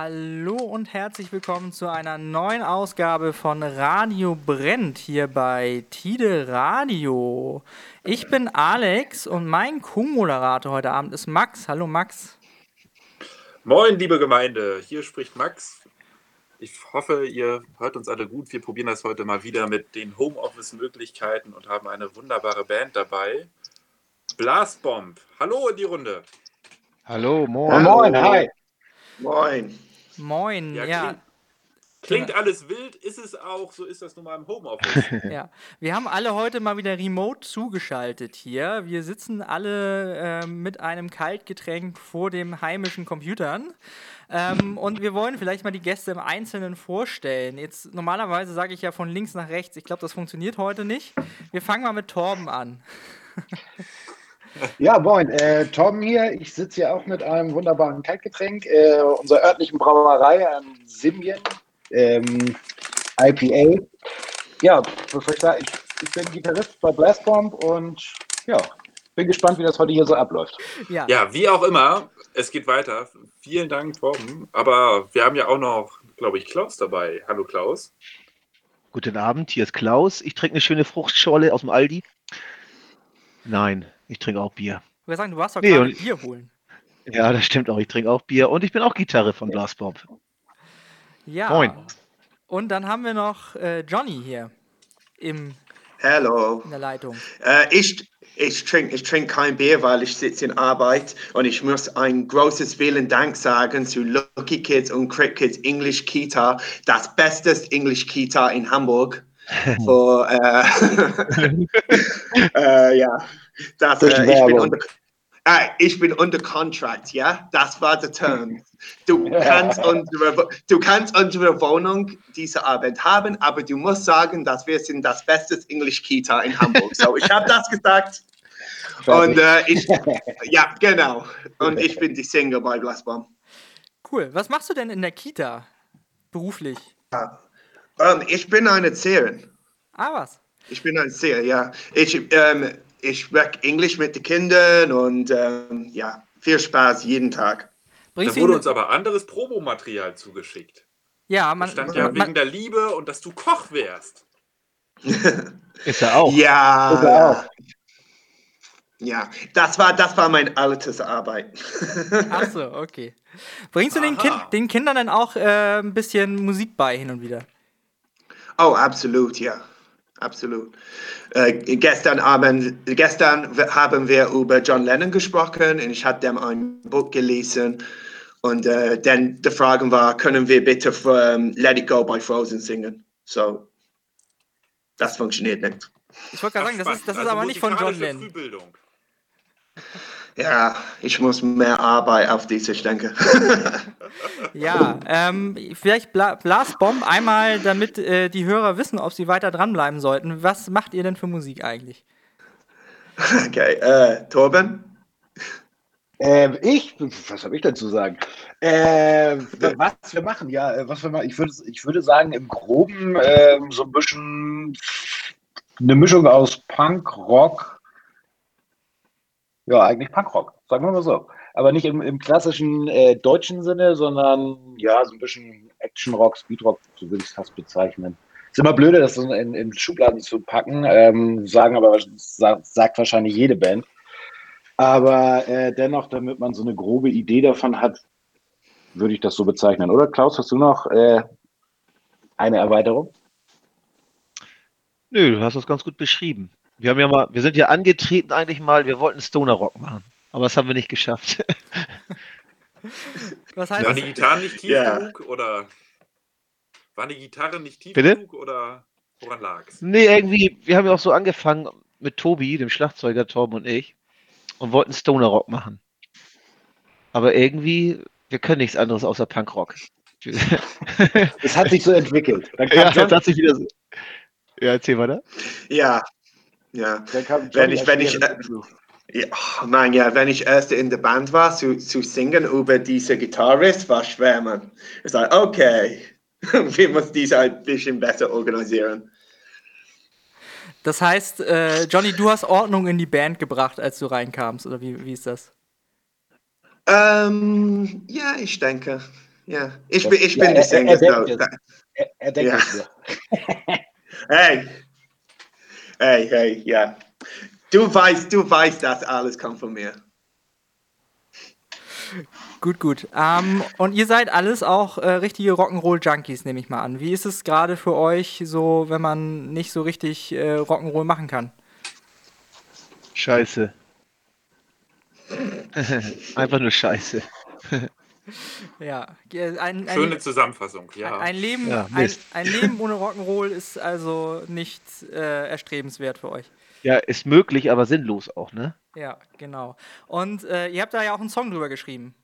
Hallo und herzlich willkommen zu einer neuen Ausgabe von Radio Brennt hier bei Tide Radio. Ich bin Alex und mein Co-Moderator heute Abend ist Max. Hallo Max. Moin, liebe Gemeinde, hier spricht Max. Ich hoffe, ihr hört uns alle gut. Wir probieren das heute mal wieder mit den Homeoffice-Möglichkeiten und haben eine wunderbare Band dabei. Blastbomb. Hallo in die Runde. Hallo, moin. Moin, hi. Moin. Moin, ja. Ja, ja. Klingt, klingt alles wild, ist es auch, so ist das nun mal im Homeoffice. Wir haben alle heute mal wieder remote zugeschaltet hier. Wir sitzen alle äh, mit einem Kaltgetränk vor dem heimischen Computern. Ähm, und wir wollen vielleicht mal die Gäste im Einzelnen vorstellen. Jetzt normalerweise sage ich ja von links nach rechts. Ich glaube, das funktioniert heute nicht. Wir fangen mal mit Torben an. Ja, moin, äh, Torben hier. Ich sitze hier auch mit einem wunderbaren Kaltgetränk äh, unserer örtlichen Brauerei, ein Simien ähm, IPA. Ja, soll ich sagen? Ich, ich bin Gitarrist bei Blastbomb und ja, bin gespannt, wie das heute hier so abläuft. Ja, ja, wie auch immer, es geht weiter. Vielen Dank, Torben. Aber wir haben ja auch noch, glaube ich, Klaus dabei. Hallo, Klaus. Guten Abend, hier ist Klaus. Ich trinke eine schöne Fruchtschorle aus dem Aldi. Nein, ich trinke auch Bier. Ich würde sagen, du warst doch Nee, gerade Bier holen. Ja, das stimmt auch. Ich trinke auch Bier und ich bin auch Gitarre von Blastbomb. Ja. Moin. Und dann haben wir noch äh, Johnny hier im, Hallo. in der Leitung. Äh, ich ich trinke ich trink kein Bier, weil ich sitze in Arbeit und ich muss ein großes vielen Dank sagen zu Lucky Kids und Crit Kids English Kita, das beste English Kita in Hamburg. Für, äh, äh, ja, das, Durch äh, ich, bin unter, äh, ich bin unter Contract, ja, das war der Term. Du kannst, unsere, du kannst unsere Wohnung diese Abend haben, aber du musst sagen, dass wir sind das beste English Kita in Hamburg. So, ich habe das gesagt. Und äh, ich, ja, genau. Und ich bin die Singer bei Glassbaum. Cool. Was machst du denn in der Kita? Beruflich? Ähm, ich bin eine Erzieherin. Ah, was? Ich bin ein Erzieher, ja. Ich, ähm, ich spreche Englisch mit den Kindern und ähm, ja, viel Spaß jeden Tag. Da Bringst du wurde uns aber anderes Probomaterial zugeschickt. ja, Da man, stand ja wegen man, der Liebe und dass du Koch wärst. Ist er auch. Ja, Ist er auch. ja, das war, das war mein altes Arbeit. ach so, okay. Bringst du den, kind, den Kindern dann auch äh, ein bisschen Musik bei hin und wieder? Oh, absolut, ja. Absolut. Äh, gestern Abend, gestern haben wir über John Lennon gesprochen und ich hatte dem ein Buch gelesen. Und äh, dann die Frage war, können wir bitte ähm, Let It Go by Frozen singen? So, das funktioniert nicht. Ich wollte gerade sagen, das ist, das ist spannend. aber Also nicht von John Lennon. Ja, ich muss mehr Arbeit auf diese, ich denke. Ja, ähm, vielleicht Bla Blastbomb einmal, damit äh, die Hörer wissen, ob sie weiter dranbleiben sollten. Was macht ihr denn für Musik eigentlich? okay, äh, Torben? Ähm, ich, was habe ich denn zu sagen? Ähm, was wir machen, ja, äh, was wir machen, ich würde, ich würde sagen, im Groben ähm, so ein bisschen eine Mischung aus Punk, Rock, ja, eigentlich Punkrock, sagen wir mal so. Aber nicht im, im klassischen äh, deutschen Sinne, sondern ja, so ein bisschen Action-Rock, Speedrock, so würde ich es fast bezeichnen. Ist immer blöde, das in, in Schubladen zu packen, ähm, sagen aber, sagt, sagt wahrscheinlich jede Band. Aber äh, dennoch, damit man so eine grobe Idee davon hat, würde ich das so bezeichnen. Oder Klaus, hast du noch äh, eine Erweiterung? Nö, du hast das ganz gut beschrieben. Wir haben ja mal, wir sind ja angetreten eigentlich mal, wir wollten Stoner Rock machen. Aber das haben wir nicht geschafft. Was heißt Waren das? die Gitarren nicht tief Ja. genug oder waren die Gitarren nicht tief Bitte? genug oder woran lag's? Nee, irgendwie, wir haben ja auch so angefangen mit Tobi, dem Schlagzeuger Torben und ich, und wollten Stoner Rock machen. Aber irgendwie, wir können nichts anderes außer Punkrock. Es hat sich so entwickelt. Dann kam ja, John, das hat sich wieder so. Ja, erzähl weiter. Ja, ja. Wenn ich- wenn ich, hinzu. Ja, oh Mann, ja, wenn ich erst in der Band war, zu, zu singen über diese Gitarrist, war schwer, man. Ich sage, okay, wir müssen diese ein bisschen besser organisieren. Das heißt, äh, Johnny, du hast Ordnung in die Band gebracht, als du reinkamst, oder wie, wie ist das? Ähm, ja, ich denke, Ja, ich bin, ich bin Ja, der er- Sänger. er denkt so. es. Er, er denkt Ja. es. Hey, hey, hey, ja. Du weißt, du weißt, dass alles kommt von mir. Gut, gut. Ähm, und ihr seid alles auch äh, richtige Rock'n'Roll-Junkies, nehme ich mal an. Wie ist es gerade für euch so, wenn man nicht so richtig äh, Rock'n'Roll machen kann? Scheiße. Einfach nur Scheiße. Ja, ein, ein, Schöne Zusammenfassung, ja. ein, Leben, Ja, ein, ein Leben ohne Rock'n'Roll ist also nicht äh, erstrebenswert für euch. Ja, ist möglich, aber sinnlos auch, ne? Ja, genau. Und äh, ihr habt da ja auch einen Song drüber geschrieben.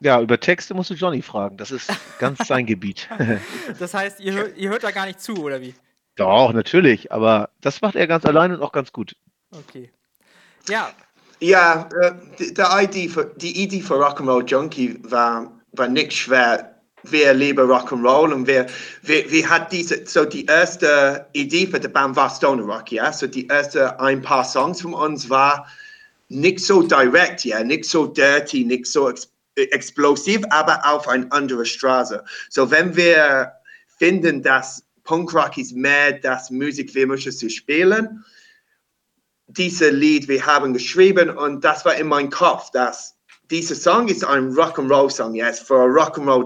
Ja, über Texte musst du Johnny fragen. Das ist ganz sein Gebiet. Das heißt, ihr, hört- ihr hört da gar nicht zu, oder wie? Doch, natürlich. Aber das macht er ganz allein und auch ganz gut. Okay. Ja, Ja, die, die, Idee für, die Idee für Rock'n'Roll Junkie war, war nicht schwer. Wir lieben Rock'n'Roll und wir, wir, wir hat diese, so die erste Idee für die Band war Stoner Rock, ja. So die erste ein paar Songs von uns war nicht so direkt, ja, nicht so dirty, nicht so ex explosiv, aber auf eine andere Straße. So wenn wir finden, dass Punkrock ist mehr das Musik, wir möchten zu spielen, dieses Lied wir haben geschrieben und das war in meinem Kopf, dass dieser Song ist ein Rock'n'Roll Song, yes, für a Rock'n'Roll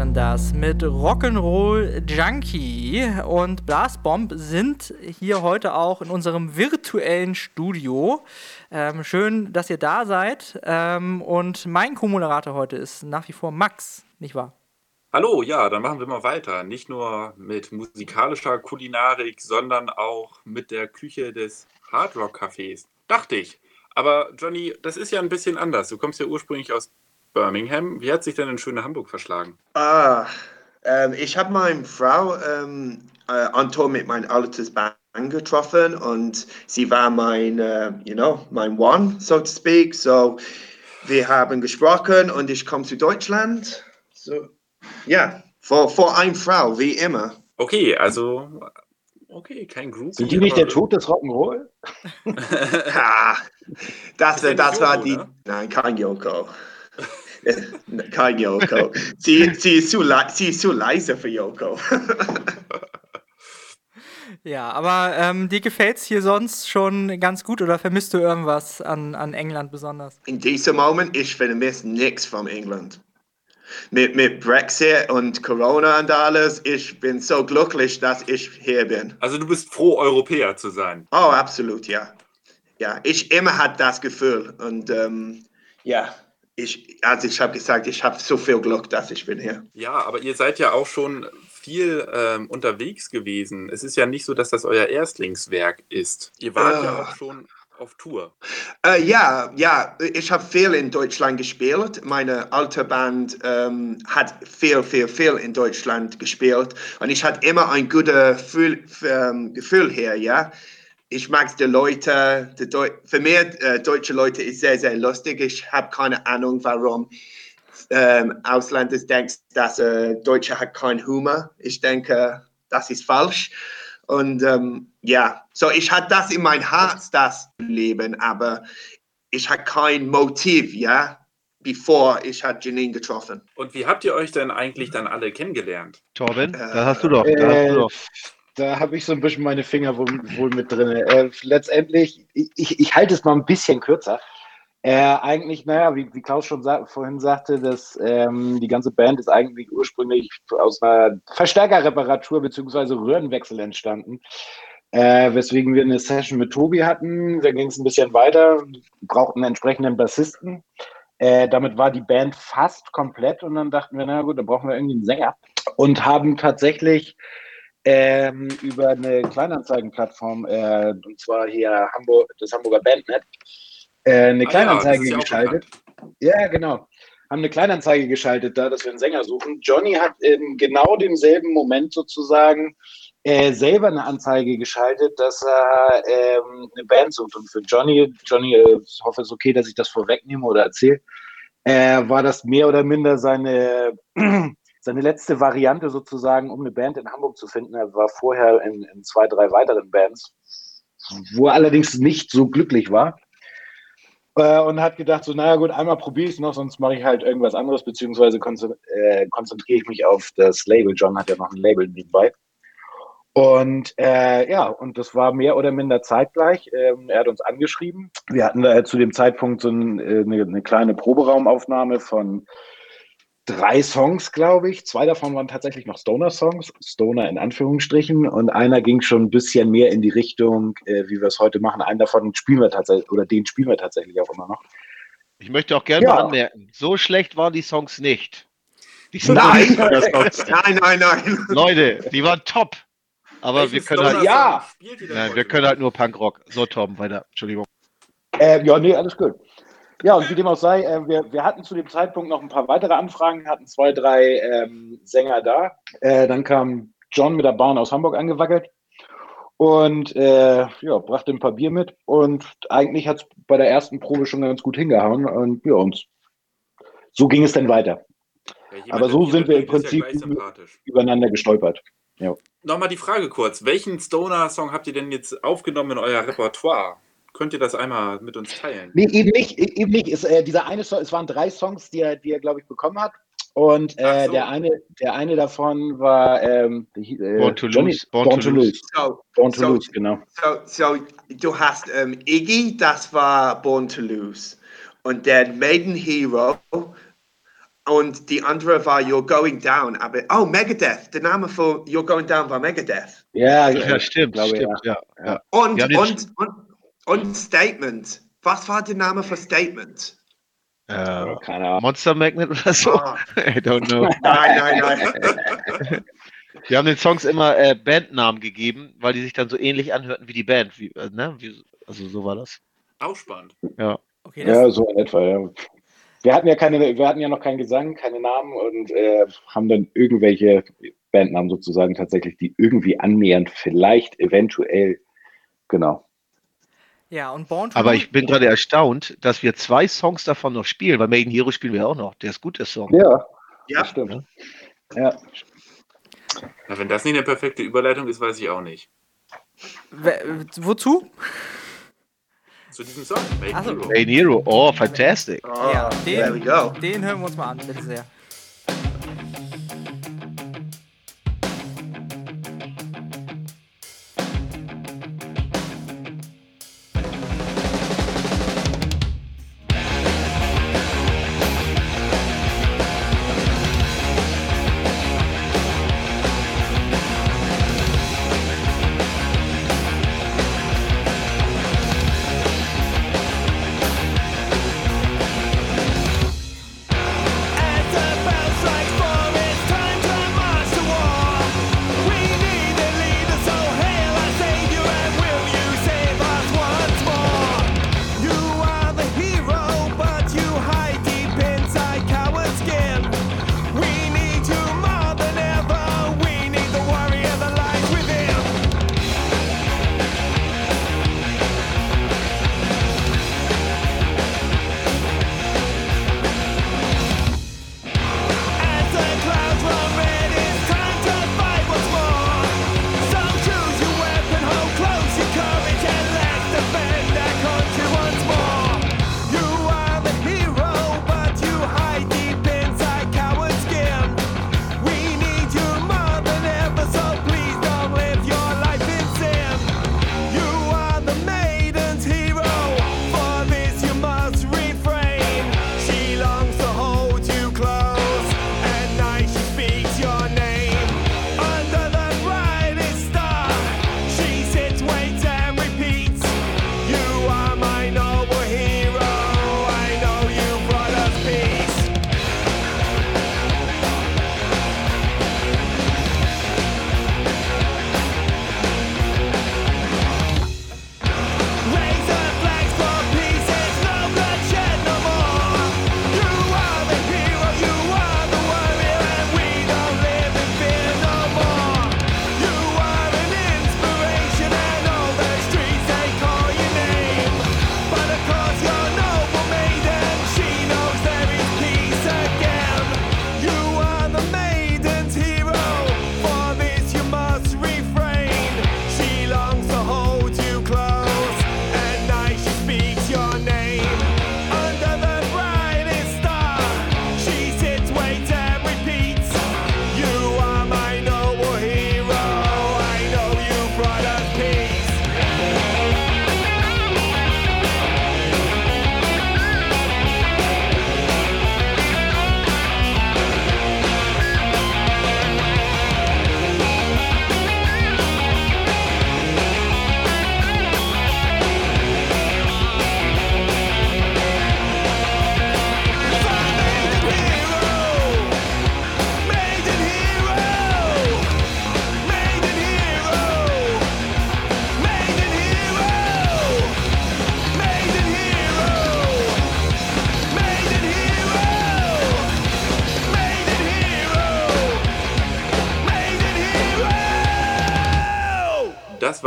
waren das mit Rock'n'Roll Junkie und Blastbomb sind hier heute auch in unserem virtuellen Studio. Ähm, schön, dass ihr da seid. Ähm, und mein Co-Moderator heute ist nach wie vor Max, nicht wahr? Hallo, ja, dann machen wir mal weiter. Nicht nur mit musikalischer Kulinarik, sondern auch mit der Küche des Hardrock Cafés. Dachte ich. Aber Johnny, das ist ja ein bisschen anders. Du kommst ja ursprünglich aus Birmingham. Wie hat sich denn in schöne Hamburg verschlagen? Ah, ähm, ich habe meine Frau ähm, äh, an Tour mit meinem altes Band getroffen und sie war mein, äh, you know, mein One, so to speak. So, wir haben gesprochen und ich komme zu Deutschland. So, ja, vor, vor einer Frau, wie immer. Okay, also, okay, kein Groupie. Sind die nicht der Tod des Rock'n'Roll? Ah, das, ja das nicht war die. ne? Nein, kein Yoko. kein Yoko. Sie, sie, ist zu sie ist zu leise für Yoko. Ja, aber ähm, dir gefällt's hier sonst schon ganz gut oder vermisst du irgendwas an, an England besonders? In diesem Moment, ich vermisse nichts von England. Mit, mit Brexit und Corona und alles, ich bin so glücklich, dass ich hier bin. Also du bist froh, Europäer zu sein. Oh, absolut, ja. Ja, ich immer hatte das Gefühl. Und ähm, ja, ich, also ich habe gesagt, ich habe so viel Glück, dass ich bin hier. Ja, aber ihr seid ja auch schon viel ähm, unterwegs gewesen. Es ist ja nicht so, dass das euer Erstlingswerk ist. Ihr wart ja Ah. auch schon auf Tour. Äh, ja, ja, ich habe viel in Deutschland gespielt. Meine alte Band ähm, hat viel, viel, viel in Deutschland gespielt. Und ich hatte immer ein gutes Gefühl, ähm, Gefühl hier, ja. Ich mag die Leute, die Deu für mich, äh, deutsche Leute ist sehr, sehr lustig. Ich habe keine Ahnung, warum ähm, Ausländer denken, dass äh, Deutsche hat keinen Humor. Ich denke, das ist falsch. Und ähm, ja, so ich hatte das in mein Herz, das Leben, aber ich hatte kein Motiv, ja, bevor ich hat Janine getroffen. Und wie habt ihr euch denn eigentlich dann alle kennengelernt? Torben, Äh, da hast du doch. Da hast du doch. Da habe ich so ein bisschen meine Finger wohl, wohl mit drin. Äh, letztendlich, ich, ich, halte es mal ein bisschen kürzer. Äh, eigentlich, naja, wie, wie Klaus schon sa vorhin sagte, dass ähm, die ganze Band ist eigentlich ursprünglich aus einer Verstärkerreparatur bzw. Röhrenwechsel entstanden. Äh, weswegen wir eine Session mit Tobi hatten. Da ging es ein bisschen weiter, brauchten einen entsprechenden Bassisten. Äh, damit war die Band fast komplett und dann dachten wir, na gut, da brauchen wir irgendwie einen Sänger. Und haben tatsächlich ähm, über eine Kleinanzeigenplattform, äh, und zwar hier Hamburg, das Hamburger Bandnet, äh, eine Ah Kleinanzeige ja geschaltet. Ja, genau. Haben eine Kleinanzeige geschaltet, da, dass wir einen Sänger suchen. Johnny hat in genau demselben Moment sozusagen äh, selber eine Anzeige geschaltet, dass er ähm, eine Band sucht. Und für Johnny, Johnny, äh, ich hoffe, es ist okay, dass ich das vorwegnehme oder erzähle, äh, war das mehr oder minder seine, seine letzte Variante sozusagen, um eine Band in Hamburg zu finden. Er war vorher in, in zwei, drei weiteren Bands, wo er allerdings nicht so glücklich war. Äh, und hat gedacht, so, naja gut, einmal probiere ich es noch, sonst mache ich halt irgendwas anderes, beziehungsweise äh, konzentriere ich mich auf das Label. John hat ja noch ein Label nebenbei. Und äh, ja, und das war mehr oder minder zeitgleich. Ähm, er hat uns angeschrieben. Wir hatten da zu dem Zeitpunkt so ein, äh, eine, eine kleine Proberaumaufnahme von drei Songs, glaube ich. Zwei davon waren tatsächlich noch Stoner-Songs, Stoner in Anführungsstrichen. Und einer ging schon ein bisschen mehr in die Richtung, äh, wie wir es heute machen. Einen davon spielen wir tatsächlich, oder den spielen wir tatsächlich auch immer noch. Ich möchte auch gerne Ja. mal anmerken, so schlecht waren die Songs nicht. Die Nein! Songs. Nein, nein, nein. Leute, die waren top. Aber Welchen wir können halt, ja. nein, wir können halt nur Punkrock. So, Tom, weiter. Entschuldigung. Äh, ja, nee, alles gut. Ja, und wie dem auch sei, äh, wir, wir hatten zu dem Zeitpunkt noch ein paar weitere Anfragen, hatten zwei, drei ähm, Sänger da. Äh, dann kam John mit der Bahn aus Hamburg angewackelt und äh, ja, brachte ein paar Bier mit. Und eigentlich hat es bei der ersten Probe schon ganz gut hingehauen. Und ja, und so ging es dann weiter. Ja, aber so sind wir im ja Prinzip sympathisch. Übereinander gestolpert. Nochmal die Frage kurz. Welchen Stoner-Song habt ihr denn jetzt aufgenommen in euer Repertoire? Könnt ihr das einmal mit uns teilen? Nee, eben nicht. e- Eben nicht. Es, äh, dieser eine Song, es waren drei Songs, die er, die er glaube ich, bekommen hat. Und äh, so. der, eine, der eine davon war ähm, äh, Born to Johnny- Lose, Born, to Lose. So, Born to So- Lose, genau. so, so du hast ähm, Iggy, das war Born to Lose. Und der Maiden Hero. und die andere war You're Going Down. Aber, oh, Megadeth. Der Name von You're Going Down war Megadeth. Ja, Ja, stimmt, glaube, stimmt, ja. ja. Und, und, und, und Statement. Was war der Name für Statement? Äh, Keine Ahnung. Monster Magnet oder so? Ah, I don't know. nein, nein, nein. Wir haben den Songs immer äh, Bandnamen gegeben, weil die sich dann so ähnlich anhörten wie die Band. Wie, äh, ne? wie, also so war das. Auch spannend. Okay, das, Ja, so in etwa, ja. Wir hatten ja keine, wir hatten ja noch keinen Gesang, keine Namen und äh, haben dann irgendwelche Bandnamen sozusagen tatsächlich, die irgendwie annähernd vielleicht eventuell, genau. Ja, und Born to Aber ich bin gerade erstaunt, dass wir zwei Songs davon noch spielen, weil Maiden Hero spielen wir auch noch. Der ist gut, der Song. Ja, Ja, das stimmt. Ja. Na, wenn das nicht eine perfekte Überleitung ist, weiß ich auch nicht. We- Wozu? Zu diesem Song, Maiden Ach so. Hero. Maiden Hero, oh, fantastic. Oh, Ja, there we den, go. den hören wir uns mal an, bitte sehr.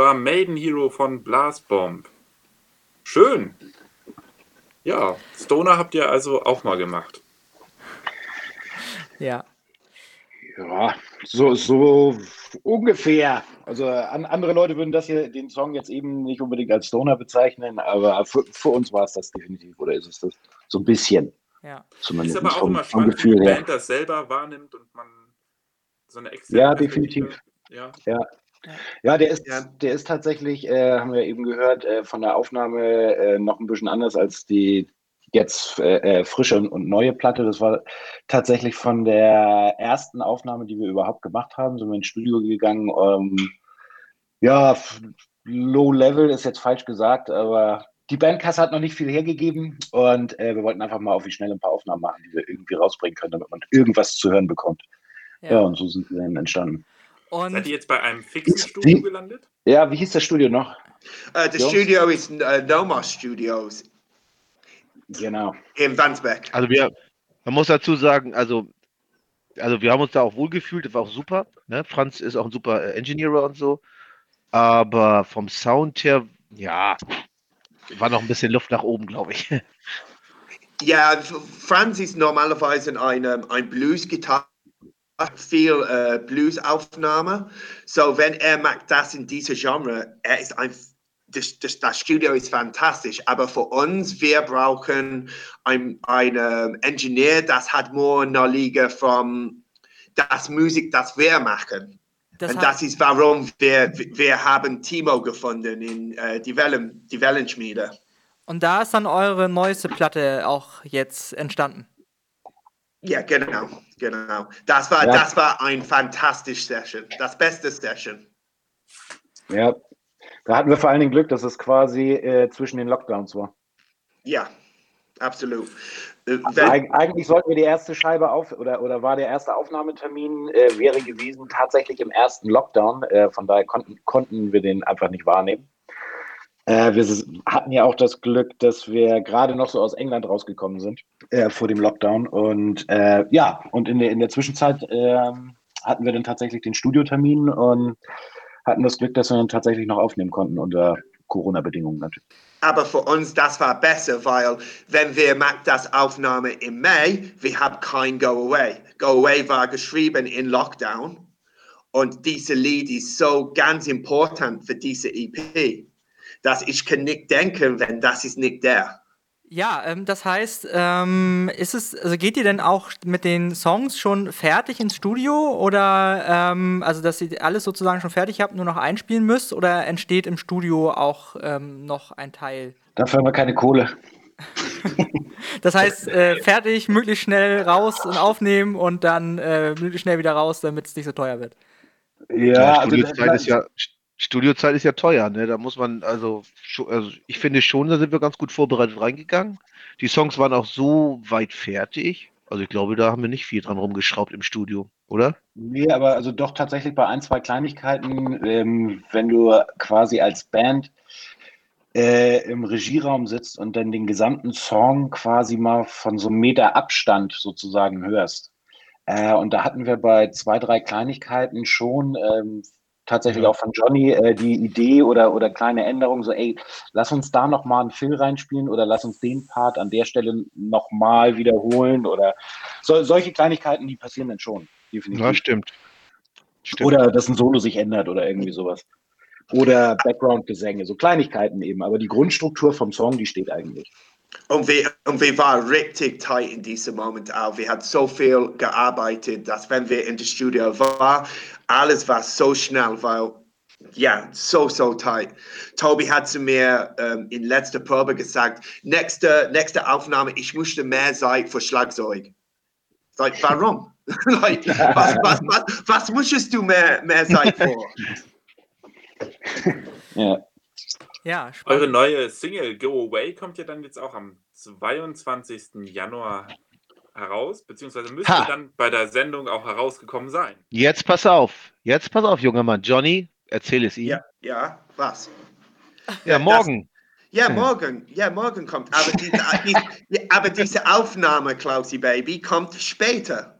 War Maiden Hero von Blastbomb. Schön. Ja, Stoner habt ihr also auch mal gemacht. Ja. Ja, so, so ungefähr. Also an, andere Leute würden das hier, den Song jetzt eben nicht unbedingt als Stoner bezeichnen, aber für, für uns war es das definitiv, oder ist es das? So ein bisschen, Ja. Ist zumindest aber auch vom, immer vom spannend, Gefühl die her. Band das selber wahrnimmt und man so eine extra. Ja, definitiv. Ja, Ja, der ist, Ja. der ist tatsächlich, äh, haben wir eben gehört, äh, von der Aufnahme äh, noch ein bisschen anders als die, jetzt äh, äh, frische und, und neue Platte. Das war tatsächlich von der ersten Aufnahme, die wir überhaupt gemacht haben, sind wir ins Studio gegangen. Ähm, ja, Low Level ist jetzt falsch gesagt, aber die Bandkasse hat noch nicht viel hergegeben und äh, wir wollten einfach mal auf die Schnelle ein paar Aufnahmen machen, die wir irgendwie rausbringen können, damit man irgendwas zu hören bekommt. Ja, und so sind sie dann entstanden. Und Seid ihr jetzt bei einem fixen Ist Studio die- gelandet? Ja, wie hieß das Studio noch? Uh, the Jungs? studio is uh, Nomos Studios Genau. in Vansbeck. Also wir, man muss dazu sagen, also, also wir haben uns da auch wohlgefühlt, das war auch super. Ne? Franz ist auch ein super äh, Engineer und so. Aber vom Sound her, ja, war noch ein bisschen Luft nach oben, glaube ich. Ja, Franz ist normalerweise ein, ähm, ein Blues-Gitarre, viel äh, Blues-Aufnahme. So, wenn er macht das in diesem Genre, er ist ein, das, das, das Studio ist fantastisch, aber für uns, wir brauchen ein, einen Engineer, das hat mehr Knowledge von das Musik, das wir machen. das Und das ist warum wir, wir haben Timo gefunden in äh, die Wellen, die Wellenschmiede. und da ist dann eure neueste Platte auch jetzt entstanden. Ja, genau, genau. Das war, Ja. das war ein fantastisches Session, das beste Session. Ja. Da hatten wir vor allen Dingen Glück, dass es quasi äh, zwischen den Lockdowns war. Ja, absolut. Äh, Also wenn- eig eigentlich sollten wir die erste Scheibe auf oder, oder war der erste Aufnahmetermin äh, wäre gewesen tatsächlich im ersten Lockdown. Äh, von daher konnten, konnten wir den einfach nicht wahrnehmen. Äh, wir hatten ja auch das Glück, dass wir gerade noch so aus England rausgekommen sind äh, vor dem Lockdown. Und äh, ja, und in der, in der Zwischenzeit ähm, hatten wir dann tatsächlich den Studiotermin und hatten das Glück, dass wir dann tatsächlich noch aufnehmen konnten unter Corona-Bedingungen natürlich. aber für uns das war besser, weil wenn wir machen das Aufnahme im Mai, wir haben kein Go Away. Go Away war geschrieben in Lockdown und diese Lied ist so ganz important für diese EP, dass ich kann nicht denken, wenn das ist nicht der. Ja, ähm, das heißt, ähm, ist es, also geht ihr denn auch mit den Songs schon fertig ins Studio oder ähm, also dass ihr alles sozusagen schon fertig habt, nur noch einspielen müsst oder entsteht im Studio auch ähm, noch ein Teil? Dafür haben wir keine Kohle. Das heißt, äh, fertig, möglichst schnell raus und aufnehmen und dann äh, möglichst schnell wieder raus, damit es nicht so teuer wird. Ja, also, Studiozeit ist ja Studiozeit ist ja teuer, ne? Da muss man also, also ich finde schon, da sind wir ganz gut vorbereitet reingegangen. Die Songs waren auch so weit fertig. Also ich glaube, da haben wir nicht viel dran rumgeschraubt im Studio, oder? Nee, aber also doch tatsächlich bei ein, zwei Kleinigkeiten, ähm, wenn du quasi als Band äh, im Regieraum sitzt und dann den gesamten Song quasi mal von so einem Meter Abstand sozusagen hörst. Äh, und da hatten wir bei zwei, drei Kleinigkeiten schon ähm, tatsächlich auch von Johnny äh, die Idee oder, oder kleine Änderungen, so, ey, lass uns da nochmal einen Fill reinspielen oder lass uns den Part an der Stelle nochmal wiederholen oder so, solche Kleinigkeiten, die passieren dann schon, definitiv. Ja, stimmt. Stimmt. Oder dass ein Solo sich ändert oder irgendwie sowas. Oder Background-Gesänge, so Kleinigkeiten eben. Aber die Grundstruktur vom Song, die steht eigentlich. Und wir, und wir waren richtig tight in diesem Moment auch. Wir haben so viel gearbeitet, dass wenn wir in das Studio waren, alles war so schnell, weil, ja, so, so tight. Tobi hat zu mir ähm, in letzter Probe gesagt, nächste, nächste Aufnahme, ich musste mehr Zeit für Schlagzeug. Like, warum? like, was, was, was, was musstest du mehr, mehr Zeit vor? Ja. Ja, Eure spannend. neue Single Go Away kommt ja dann jetzt auch am 22. Januar heraus, beziehungsweise müsste Ha. dann bei der Sendung auch herausgekommen sein. Jetzt pass auf. Jetzt pass auf, junger Mann. Johnny, erzähl es ihm. Ja, ja, was? Ja, das- morgen. Ja, Hm. morgen. Ja, morgen kommt. Aber diese, die, ja, aber diese Aufnahme, Klausi Baby, kommt später.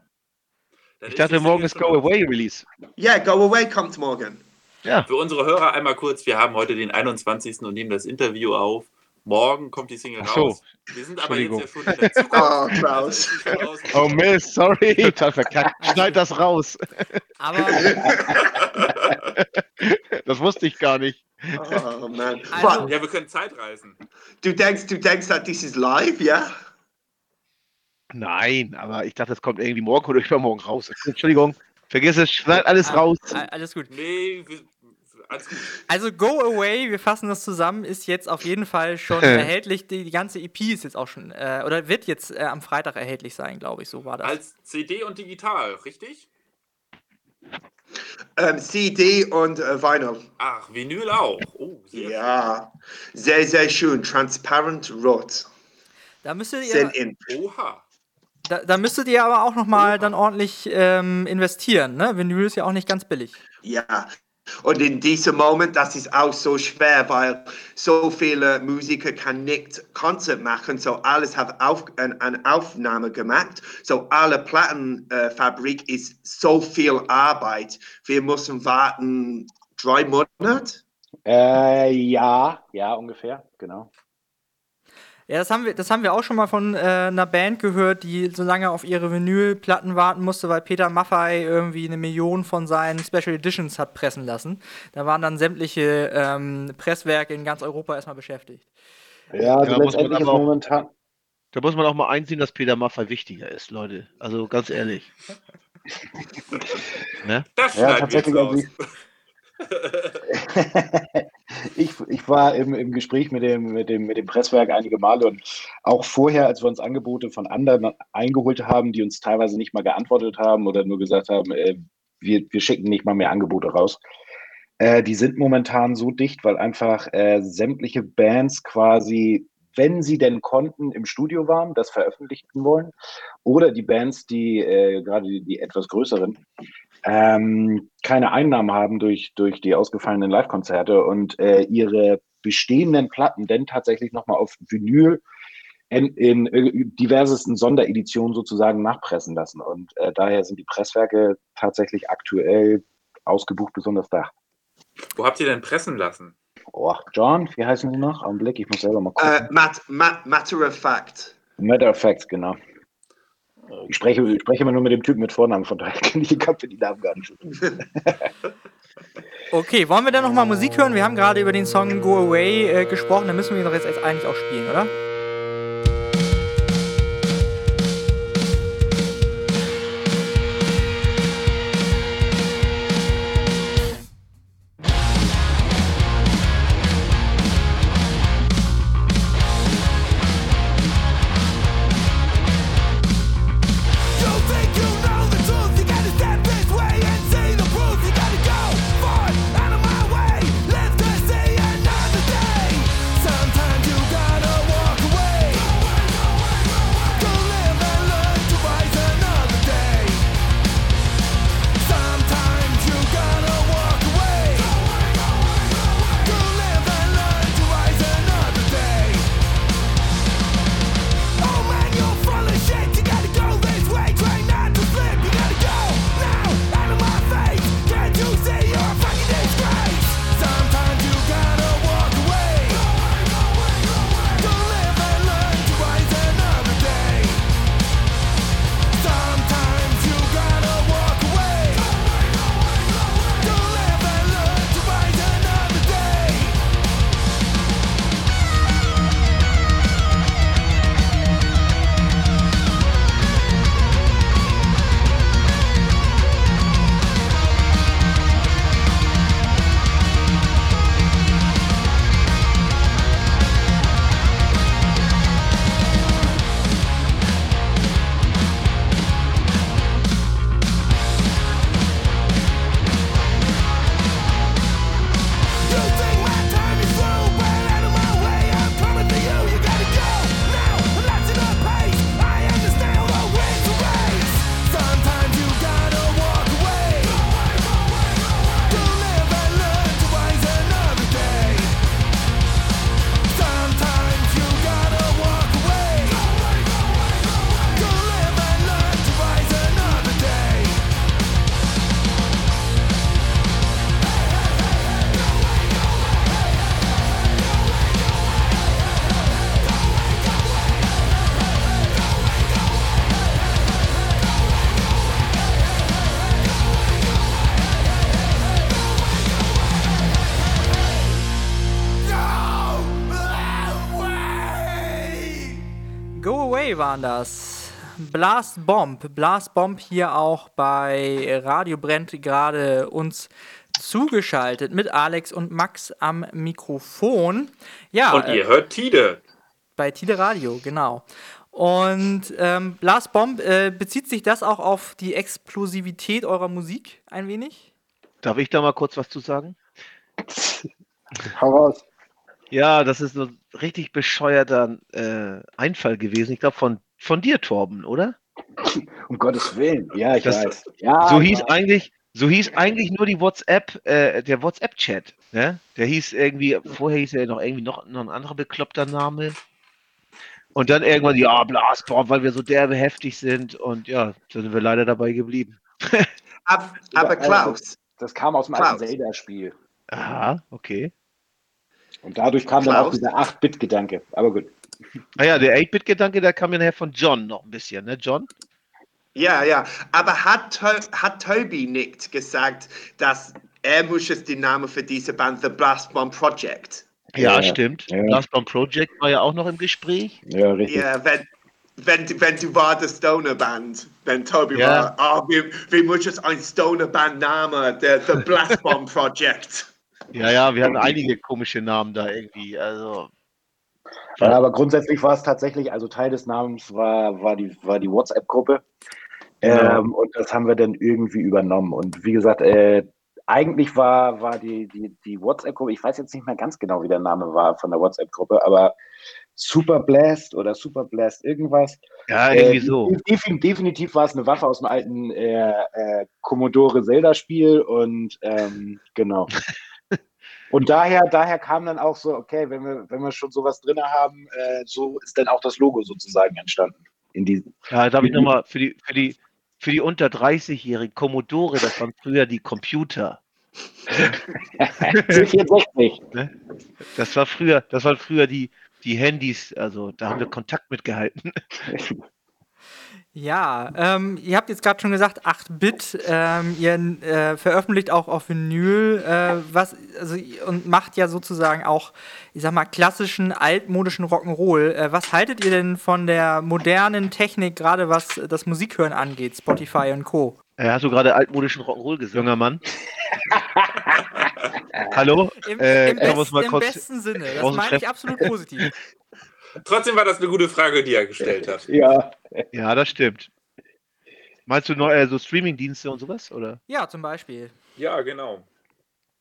Ich dachte, morgen ist Go. Away Release. Ja, Go Away kommt morgen. Ja. Für unsere Hörer einmal kurz, wir haben heute den 21. und nehmen das Interview auf. Morgen kommt die Single so. raus. Wir sind aber jetzt ja schon in der Zukunft. Oh, Klaus. raus. Oh Mist, sorry. Total verkackt. Schneid das raus. Aber Das wusste ich gar nicht. Oh, man. Also-? Ja, wir können Zeit reisen. Du denkst, du denkst, dass this is live, ja? Nein, aber ich dachte, das kommt irgendwie morgen oder übermorgen raus. Entschuldigung. Vergiss es, schneid alles raus. a- alles gut. Nee, wir, Alles gut. Also Go Away, wir fassen das zusammen, ist jetzt auf jeden Fall schon erhältlich. Die, die ganze EP ist jetzt auch schon, äh, oder wird jetzt äh, am Freitag erhältlich sein, glaube ich. So war das. Als CD und digital, richtig? Ähm, CD und äh, Vinyl. Ach, Vinyl auch. Oh, sehr Ja, sehr, sehr schön. Transparent rot. Da müsstet ihr, 10 Inch. schön. Oha. da, da müsstet ihr aber auch nochmal dann ordentlich ähm, investieren. Ne? Vinyl ist ja auch nicht ganz billig. Ja. Und in diesem Moment, das ist auch so schwer, weil so viele Musiker kann nicht Konzert machen, so alles hat auf, ein, eine Aufnahme gemacht. So alle Plattenfabrik ist so viel Arbeit. Wir müssen warten drei Monate. Äh, ja, ja, ungefähr, genau. Ja, das haben wir, das haben wir auch schon mal von äh, einer Band gehört, die so lange auf ihre Vinylplatten warten musste, weil Peter Maffay irgendwie eine Million von seinen Special Editions hat pressen lassen. Da waren dann sämtliche ähm, Presswerke in ganz Europa erstmal beschäftigt. Ja, also Ja, muss man letztendlich ist aber auch- momentan. Da muss man auch mal einsehen, dass Peter Maffay wichtiger ist, Leute. Also ganz ehrlich. ne? Das Ja, schneiden wir jetzt tatsächlich, also. ich, ich war im, im Gespräch mit dem, mit, dem, mit dem Presswerk einige Male und auch vorher, als wir uns Angebote von anderen eingeholt haben, die uns teilweise nicht mal geantwortet haben oder nur gesagt haben, äh, wir, wir schicken nicht mal mehr Angebote raus. Äh, die sind momentan so dicht, weil einfach äh, sämtliche Bands quasi, wenn sie denn konnten, im Studio waren, das veröffentlichen wollen. Oder die Bands, die äh, gerade die, die etwas größeren, ähm, keine Einnahmen haben durch, durch die ausgefallenen Live-Konzerte und äh, ihre bestehenden Platten denn tatsächlich nochmal auf Vinyl in, in äh, diversesten Sondereditionen sozusagen nachpressen lassen. Und äh, daher sind die Presswerke tatsächlich aktuell ausgebucht das Dach. Wo habt ihr denn pressen lassen? Oh, John, wie heißen Sie noch? Augenblick, ich muss selber mal Äh, gucken. mat, mat, matter of fact. Matter of Fact, genau. Ich spreche, ich spreche immer nur mit dem Typen mit Vornamen, von daher kenne ich die Köpfe die Namen gar nicht. Okay, wollen wir dann nochmal Musik hören? Wir haben gerade über den Song Go Away äh, gesprochen, dann müssen wir ihn doch jetzt eigentlich auch spielen, oder? Waren das. Blast Bomb. Blast Bomb hier auch bei Radio Brennt gerade uns zugeschaltet mit Alex und Max am Mikrofon. Ja, Und äh, ihr hört Tide. bei Tide Radio, genau. Und ähm, Lars Bomb, äh, bezieht sich das auch auf die Explosivität eurer Musik ein wenig? Darf ich da mal kurz was zu sagen? Hau raus. Ja, das ist so ein richtig bescheuerter äh, Einfall gewesen. Ich glaube von, von dir, Torben, oder? Um Gottes Willen. Ja, ich Das- weiß. Ja, so hieß eigentlich, so hieß eigentlich nur die WhatsApp, äh, der WhatsApp-Chat. Ne? Der hieß irgendwie, vorher hieß er noch irgendwie noch, noch ein anderer bekloppter Name. Und dann irgendwann, ja, Blastorm, weil wir so derbe heftig sind. Und ja, da sind wir leider dabei geblieben. Ab, aber Ja, also- Klaus, Das kam aus dem alten Klaus. Zelda-Spiel. Aha, okay. Und dadurch kam dann auch Klaus? dieser 8-Bit-Gedanke. Aber gut. Naja, der 8-Bit-Gedanke, der kam ja nachher von John noch ein bisschen, ne, John? ja, ja, aber hat, hat Toby nicht gesagt, dass er muss es die Name für diese Band The Blast Bomb Project? Ja, Ja, stimmt. ja. Last Bomb Project war ja auch noch im Gespräch. Ja, richtig. Ja, wenn, wenn, du- wenn du war der Stoner Band, wenn Toby Ja. war, ah, wir, wir müssen ein Stoner Band Name, der The Blast Bomb Project. Ja, ja, wir hatten einige komische Namen da irgendwie. Also, Ja, aber grundsätzlich war es tatsächlich, also Teil des Namens war, war die, war die WhatsApp-Gruppe. Genau. Ähm, und das haben wir dann irgendwie übernommen. Und wie gesagt, äh, eigentlich war, war die, die, die WhatsApp-Gruppe, ich weiß jetzt nicht mehr ganz genau, wie der Name war von der WhatsApp-Gruppe, aber Super Blast oder Super Blast irgendwas. ja, irgendwie Äh, so. Definitiv, definitiv war es eine Waffe aus dem alten äh, äh, Commodore Zelda-Spiel und ähm, genau. Und daher, daher kam dann auch so, okay, wenn wir, wenn wir schon sowas drin haben, äh, so ist dann auch das Logo sozusagen entstanden. In diesem. Ja, darf ich nochmal für die, für die, für die unter 30-jährigen Commodore, das waren früher die Computer. C64. Das war früher, das waren früher die, die Handys, also da haben wir Kontakt mitgehalten. Ja, ähm, ihr habt jetzt gerade schon gesagt, 8-Bit, ähm, ihr äh, veröffentlicht auch auf Vinyl, äh, was, also, und macht ja sozusagen auch, ich sag mal, klassischen, altmodischen Rock'n'Roll. Äh, was haltet ihr denn von der modernen Technik, gerade was das Musikhören angeht, Spotify und Co.? Äh, hast du gerade altmodischen Rock'n'Roll gesagt, junger Mann? Hallo? Im, Äh, im, best, mal im kurz besten Sinne, das meine ich absolut positiv. Trotzdem war das eine gute Frage, die er gestellt hat. Ja, Ja, das stimmt. Meinst du neu, äh, so Streaming-Dienste und sowas? Oder? Ja, zum Beispiel. Ja, genau.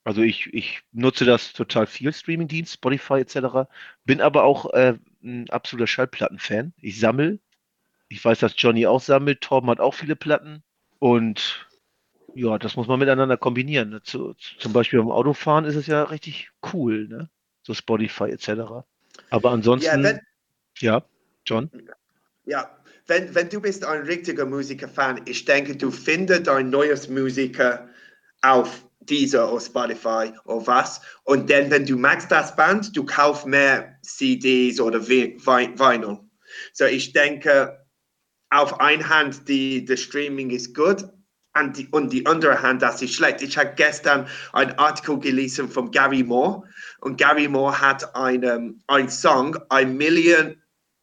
Also ich, ich nutze das total viel, Streaming-Dienst, Spotify etc. Bin aber auch äh, ein absoluter Schallplatten-Fan. Ich sammle. Ich weiß, dass Johnny auch sammelt. Torben hat auch viele Platten. Und ja, das muss man miteinander kombinieren. ne? Zu, zum Beispiel beim Autofahren ist es ja richtig cool, ne? So Spotify etc. Aber Ja, ansonsten, wenn, ja, John? ja wenn, wenn du bist ein richtiger Musiker-Fan, ich denke, du findest ein neues Musiker auf dieser oder Spotify oder was. Und dann, wenn du magst das Band, du kaufst mehr CDs oder Vi- Vi- Vinyl. So, ich denke, auf eine Hand, die, das Streaming ist gut und die, und die andere Hand, das ist schlecht. Ich habe gestern einen Artikel gelesen von Gary Moore und Gary Moore hat einen, einen Song, ein Million,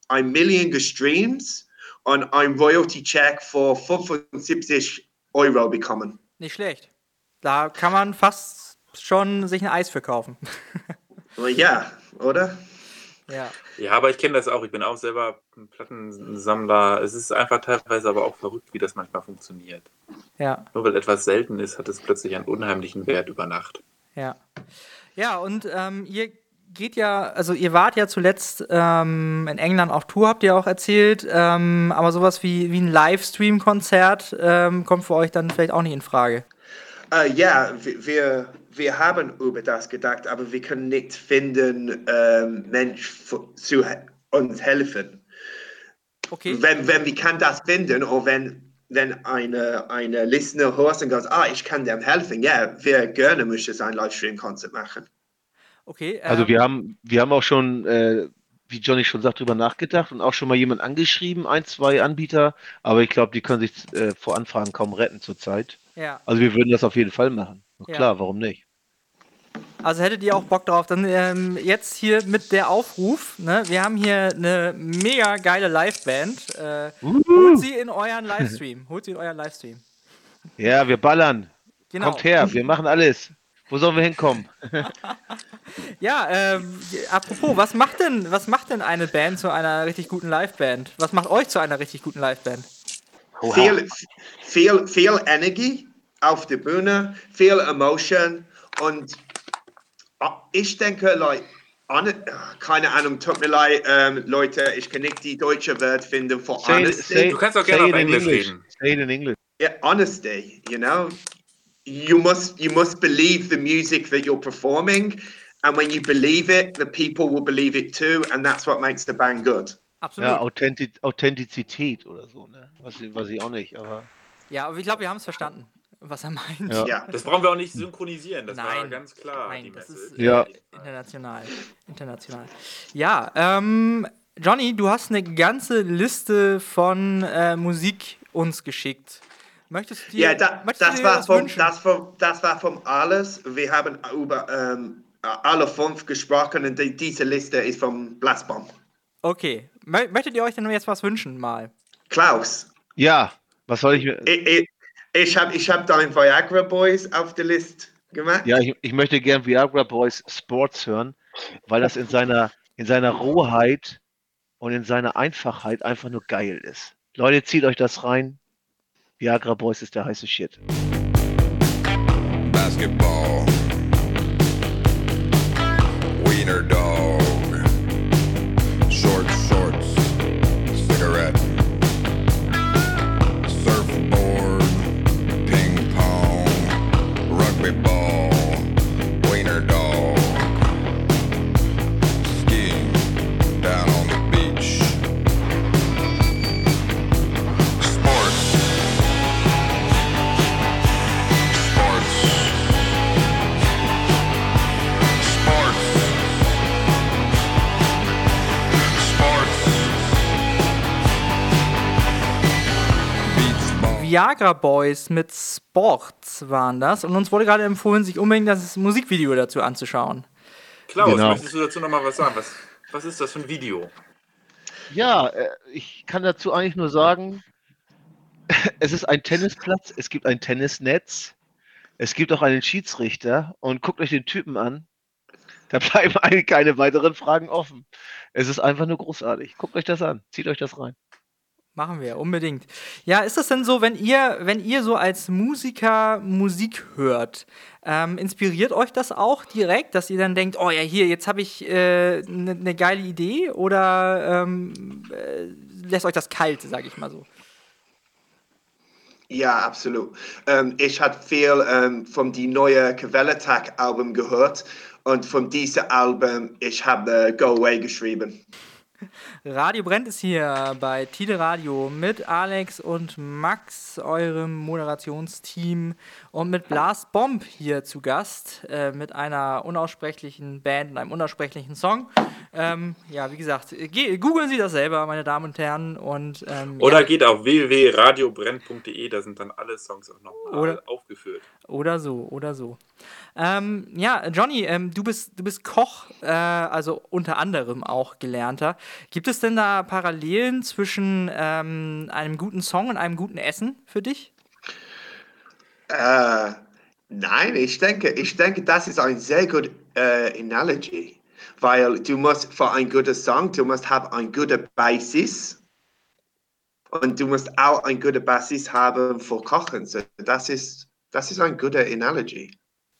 ein Million Streams und ein Royalty-Check für 75 Euro bekommen. Nicht schlecht. Da kann man fast schon sich ein Eis für kaufen. Ja, oder? ja. Ja, aber ich kenne das auch. Ich bin auch selber ein Plattensammler. Es ist einfach teilweise aber auch verrückt, wie das manchmal funktioniert. Ja. Nur weil etwas selten ist, hat es plötzlich einen unheimlichen Wert über Nacht. Ja. Ja, und ähm, ihr geht ja, also ihr wart ja zuletzt ähm, in England auf Tour, habt ihr auch erzählt, ähm, aber sowas wie, wie ein Livestream-Konzert ähm, kommt für euch dann vielleicht auch nicht in Frage. Äh, ja, wir- wir, haben über das gedacht, aber wir können nicht finden, ähm, Mensch zu he uns helfen. Okay. Wenn, wenn wir kann das finden oder wenn, wenn eine, eine Listener hört und sagt, ah, ich kann dem helfen, ja, wir gerne möchten ein Livestream-Konzert machen. Okay. Also ähm, wir haben, wir haben auch schon, äh, wie Johnny schon sagt, drüber nachgedacht und auch schon mal jemand angeschrieben, ein, zwei Anbieter, aber ich glaube, die können sich äh, vor Anfragen kaum retten zurzeit. Ja. Also wir würden das auf jeden Fall machen. Na Ja. Klar, warum nicht? Also hättet ihr auch Bock drauf, dann ähm, jetzt hier mit der Aufruf, ne? Wir haben hier eine mega geile Liveband. Äh, holt sie in euren Livestream. Holt sie in euren Livestream. Ja, wir ballern. Genau. Kommt her, wir machen alles. Wo sollen wir hinkommen? Ja, ähm, apropos, was macht denn, was macht denn eine Band zu einer richtig guten Liveband? Was macht euch zu einer richtig guten Liveband? Viel, viel, viel Energie auf der Bühne, viel Emotion und ich denke, like, hone- keine Ahnung, tut mir leid, ähm, Leute, ich kann nicht die deutsche Wort finden für Say it- honesty. say- Du kannst auch gerne auf in Englisch English. reden. Say it in English. yeah, honesty, you know. You must you must believe the music that you're performing, and when you believe it, the people will believe it too, and that's what makes the band good. Absolut. Ja, Ja, Authentiz was oder so, ne? Was, was ich auch nicht, aber. aber ich glaube, wir haben es verstanden, was er meint. Ja. Yeah. Das brauchen wir auch nicht synchronisieren. Das war Nein. ganz klar. Nein, die das Message. ist Ja. äh, international. International. Ja, ähm, Johnny, du hast eine ganze Liste von äh, Musik uns geschickt. Möchtest du dir, Ja, da, möchtest du das, dir war das vom, wünschen? das, vom, das war vom alles. Wir haben über ähm, alle fünf gesprochen und die, diese Liste ist vom Blastbomb. Okay. Mö möchtet ihr euch denn jetzt was wünschen mal? Klaus, Ja, was soll ich. ich, ich, ich habe ich hab dein Viagra Boys auf der Liste gemacht. Ja, ich, ich möchte gern Viagra Boys Sports hören, weil das in seiner, in seiner Rohheit und in seiner Einfachheit einfach nur geil ist. Leute, zieht euch das rein. Viagra Boys ist der heiße Shit. basketball, wiener dog, Viagra Boys mit Sports waren das. Und uns wurde gerade empfohlen, sich unbedingt das Musikvideo dazu anzuschauen. Klaus, Genau. möchtest du dazu nochmal was sagen? Was, was ist das für ein Video? Ja, äh, ich kann dazu eigentlich nur sagen, es ist ein Tennisplatz, es gibt ein Tennisnetz, es gibt auch einen Schiedsrichter und guckt euch den Typen an. Da bleiben eigentlich keine weiteren Fragen offen. Es ist einfach nur großartig. Guckt euch das an, zieht euch das rein. Machen wir, unbedingt. Ja, ist das denn so, wenn ihr, wenn ihr so als Musiker Musik hört, ähm, inspiriert euch das auch direkt, dass ihr dann denkt, oh ja, hier, jetzt habe ich eine ne ne geile Idee oder ähm, äh, lässt euch das kalt, sage ich mal so? Ja, absolut. Ähm, ich habe viel ähm, von die neue Kvelertak Album gehört und von diesem Album ich habe äh, Go Away geschrieben. Radio Brennt ist hier bei Tide Radio mit Alex und Max, eurem Moderationsteam, und mit Blast Bomb hier zu Gast, äh, mit einer unaussprechlichen Band und einem unaussprechlichen Song. Ähm, ja, wie gesagt, ge- googeln Sie das selber, meine Damen und Herren. Und, ähm, Oder ja, geht auf www.radiobrenn.de, da sind dann alle Songs auch nochmal aufgeführt. Oder so, oder so. Ähm, ja, Johnny, ähm, du, bist, du bist Koch, äh, also unter anderem auch gelernter. Gibt es denn da Parallelen zwischen ähm, einem guten Song und einem guten Essen für dich? Äh, nein, ich denke, ich denke, das ist ein sehr gut äh, Analogy, weil du musst für ein gutes Song, du musst haben ein guter Basis und du musst auch ein guter Basis haben für Kochen. So, das ist, das ist ein guter Analogy.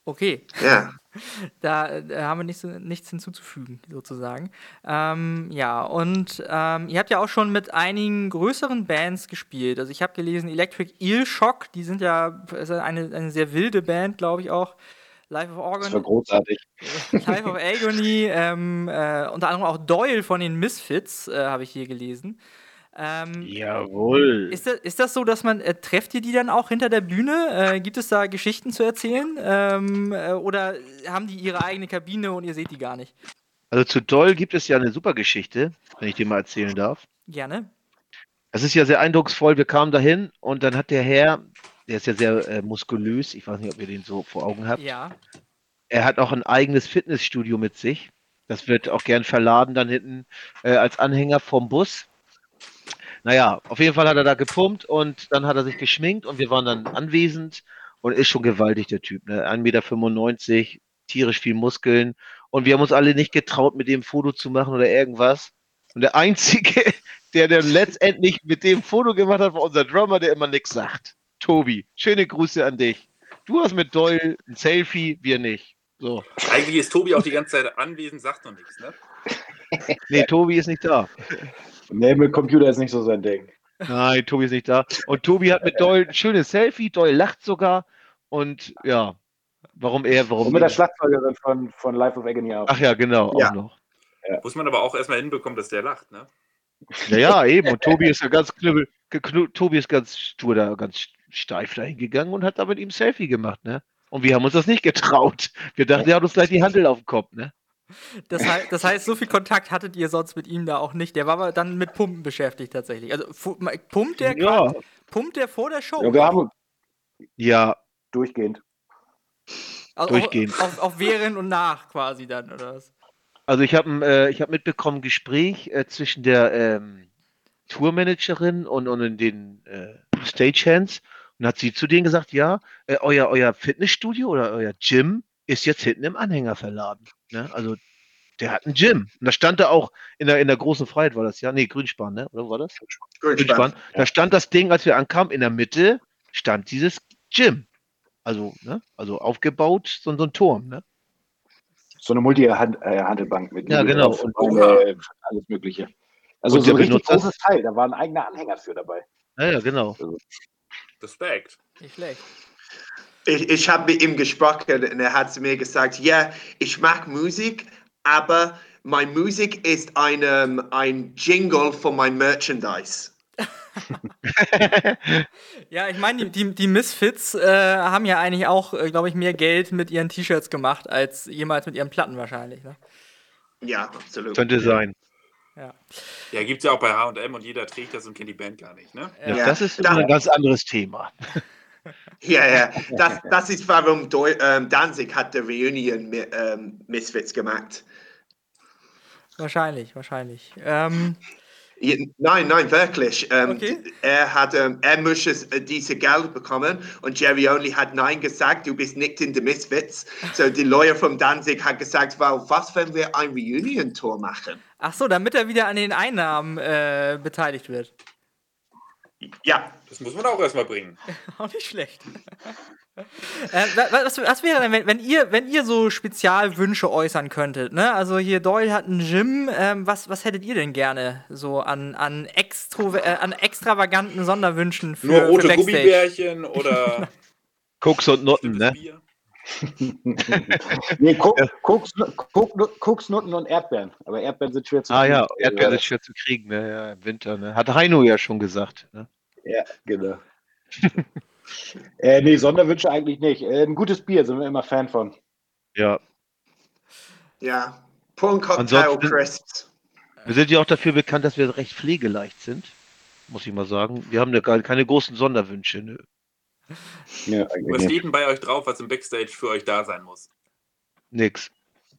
Okay, Ja. da, äh, haben wir nichts, nichts hinzuzufügen, sozusagen. Ähm, ja, und ähm, ihr habt ja auch schon mit einigen größeren Bands gespielt. Also ich habe gelesen, Electric Eel Shock, die sind ja eine, eine sehr wilde Band, glaube ich auch. Life of Organ. Das war großartig. Life of Agony, ähm, äh, unter anderem auch Doyle von den Misfits, äh, habe ich hier gelesen. Ähm, Jawohl. ist, das, ist das so, dass man, äh, trefft ihr die dann auch hinter der Bühne? Äh, gibt es da Geschichten zu erzählen? Ähm, äh, oder haben die ihre eigene Kabine und ihr seht die gar nicht? Also zu Doll gibt es ja eine super Geschichte, wenn ich dir mal erzählen darf. Gerne. Es ist ja sehr eindrucksvoll. Wir kamen dahin und dann hat der Herr, der ist ja sehr äh, muskulös, ich weiß nicht, ob ihr den so vor Augen habt. Ja. Er hat auch ein eigenes Fitnessstudio mit sich. Das wird auch gern verladen dann hinten äh, als Anhänger vom Bus. Naja, auf jeden Fall hat er da gepumpt und dann hat er sich geschminkt und wir waren dann anwesend und ist schon gewaltig, der Typ. Ne? 1,95 Meter, tierisch viel Muskeln. Und wir haben uns alle nicht getraut, mit dem Foto zu machen oder irgendwas. Und der Einzige, der dann letztendlich mit dem Foto gemacht hat, war unser Drummer, der immer nichts sagt. Tobi, schöne Grüße an dich. Du hast mit Doyle ein Selfie, wir nicht. So. Eigentlich ist Tobi auch die ganze Zeit anwesend, sagt noch nichts, ne? Nee, Tobi ist nicht da. Nee, mit Computer ist nicht so sein Ding. Nein, Tobi ist nicht da. Und Tobi hat mit Doyle ein schönes Selfie. Doyle lacht sogar. Und ja, warum er, warum Und mit der er? Schlagzeugerin von, von Life of Agony auch. Ach ja, genau, Ja. auch noch. Muss man aber auch erstmal hinbekommen, dass der lacht, ne? Ja, ja, eben. Und Tobi ist ja ganz knüppel, Tobi ist ganz stur da, ganz steif dahin gegangen und hat da mit ihm ein Selfie gemacht, ne? Und wir haben uns das nicht getraut. Wir dachten, er hat uns gleich die Handel auf den Kopf, ne? Das, hei das heißt, so viel Kontakt hattet ihr sonst mit ihm da auch nicht. Der war aber dann mit Pumpen beschäftigt tatsächlich. Also pumpt der, Ja, grad- pumpt der vor der Show? Ja, wir haben ja, durchgehend. Also durchgehend. Auch, auch, auch während und nach quasi dann, oder was? Also ich habe äh, ich hab mitbekommen, ein Gespräch äh, zwischen der ähm, Tourmanagerin und, und den äh, Stagehands. Und hat sie zu denen gesagt, ja, äh, euer, euer Fitnessstudio oder euer Gym ist jetzt hinten im Anhänger verladen. Ne? Also der hat ein Gym. Und da stand da auch in der, in der großen Freiheit war das ja. Nee, Grünspan, ne? Oder war das? Grünspan. Da stand das Ding, als wir ankamen, in der Mitte stand dieses Gym. Also, ne? Also aufgebaut, so, so ein Turm, ne? So eine Multi-Handelbank mit Ja, genau. und, Und- äh, alles Mögliche. Also Und so ein richtig großes Teil, da war ein eigener Anhänger für dabei. Ja, ja, genau. Respekt. Nicht schlecht. Ich, ich habe mit ihm gesprochen und er hat zu mir gesagt, ja, ich mag Musik, aber meine Musik ist ein, ähm, ein Jingle für mein Merchandise. Ja, ich meine, die, die, die Misfits äh, haben ja eigentlich auch, äh, glaube ich, mehr Geld mit ihren T-Shirts gemacht, als jemals mit ihren Platten wahrscheinlich. Ne? Ja, absolut. Könnte sein. Ja, gibt's ja auch bei H&M und jeder trägt das und kennt die Band gar nicht, ne? Ja, Ja, das ist da- ein ganz anderes Thema. Ja, ja, das, das ist warum Deu ähm, Danzig hat der Reunion mit ähm, Misfits gemacht. Wahrscheinlich, wahrscheinlich. Ähm, Ja, Nein, nein, wirklich. Ähm, Okay. Er hat, ähm, er muss es, äh, diese Geld bekommen und Jerry Only hat Nein gesagt, du bist nicht in the Misfits. So die Lawyer von Danzig hat gesagt, well, was, wenn wir ein Reunion-Tour machen? ach so, damit er wieder an den Einnahmen äh, beteiligt wird. Ja, Das muss man auch erstmal bringen. Auch nicht schlecht. äh, wa- was, was wäre denn, wenn, wenn, ihr, wenn ihr so Spezialwünsche äußern könntet? Ne? Also hier Doyle hat ein Gym. Ähm, was, was hättet ihr denn gerne so an, an, extro, äh, an extravaganten Sonderwünschen für, Nur rote für? Gummibärchen oder Koks und bestimmtes ne? Bier. Nee, Koksnutten und Erdbeeren. Aber Erdbeeren sind schwer zu Ah ja, kriegen. Erdbeeren ist schwer zu kriegen, ne? Ja, im Winter, ne? Hat Heino ja schon gesagt. Ne? Ja, genau. äh, nee, Sonderwünsche eigentlich nicht. Äh, ein gutes Bier sind wir immer Fan von. Ja. ja. Porn Cocktail Crisps. Wir sind ja auch dafür bekannt, dass wir recht pflegeleicht sind. Muss ich mal sagen. Wir haben ja gar keine großen Sonderwünsche. Ne? Ja, Was steht denn bei euch drauf, was im Backstage für euch da sein muss? Nix.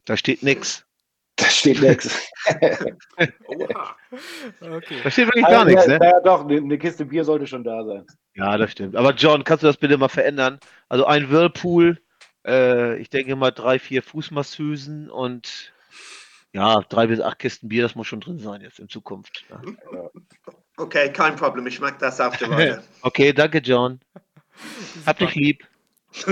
Da steht nix. Da steht nichts. Oha. Okay. Da steht wirklich gar nichts, ne? Ja, doch, eine eine Kiste Bier sollte schon da sein. Ja, das stimmt. Aber John, kannst du das bitte mal verändern? Also ein Whirlpool, äh, ich denke mal drei, vier Fußmasseusen und ja, drei bis acht Kisten Bier, das muss schon drin sein jetzt in Zukunft. Ja. Okay, kein Problem, ich mag das auf der Reihe. Okay, danke, John. Hab dich lieb.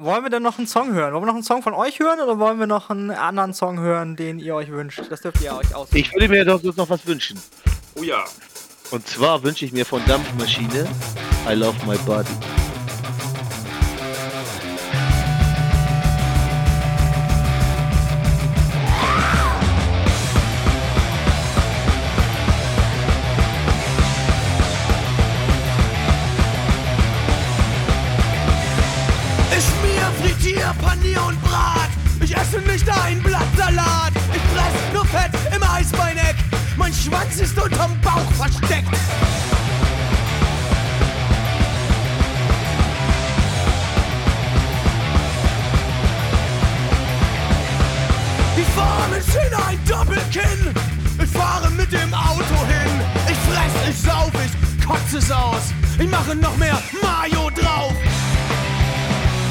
Wollen wir denn noch einen Song hören? Wollen wir noch einen Song von euch hören oder wollen wir noch einen anderen Song hören, den ihr euch wünscht? Das dürft ihr euch aussuchen. Ich würde mir doch jetzt noch was wünschen. Oh ja. Und zwar wünsche ich mir von Dampfmaschine I Love My Body. Unterm Bauch versteckt. Die Formen sind ein Doppelkinn. Ich fahre mit dem Auto hin. Ich fress, ich sauf, ich kotz lass es aus. Ich mache noch mehr Mayo drauf.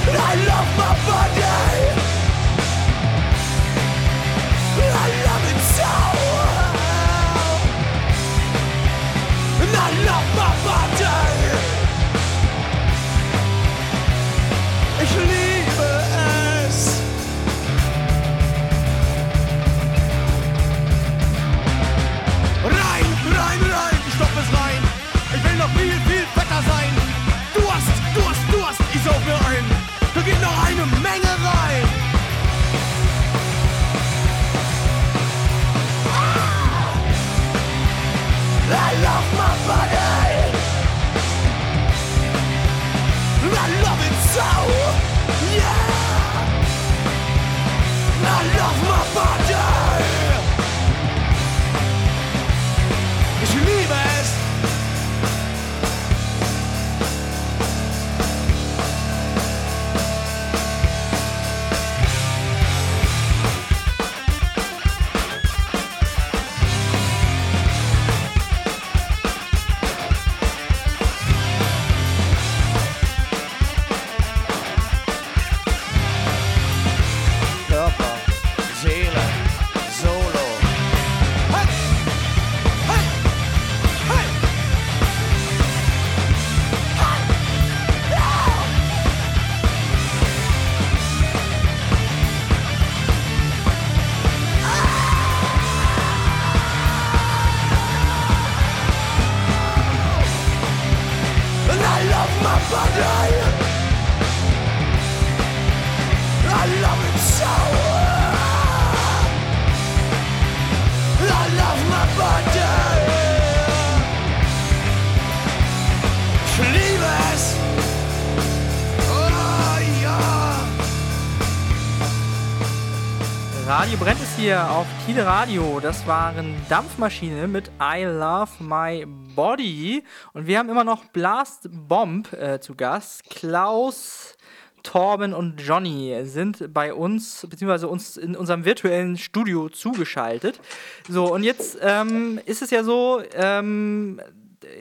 I love my body. Hier auf Tide Radio. Das waren Dampfmaschine mit I Love My Body. Und wir haben immer noch Blast Bomb äh, zu Gast. Klaus, Torben und Johnny sind bei uns, beziehungsweise uns in unserem virtuellen Studio zugeschaltet. So, und jetzt ähm, ist es ja so, ähm,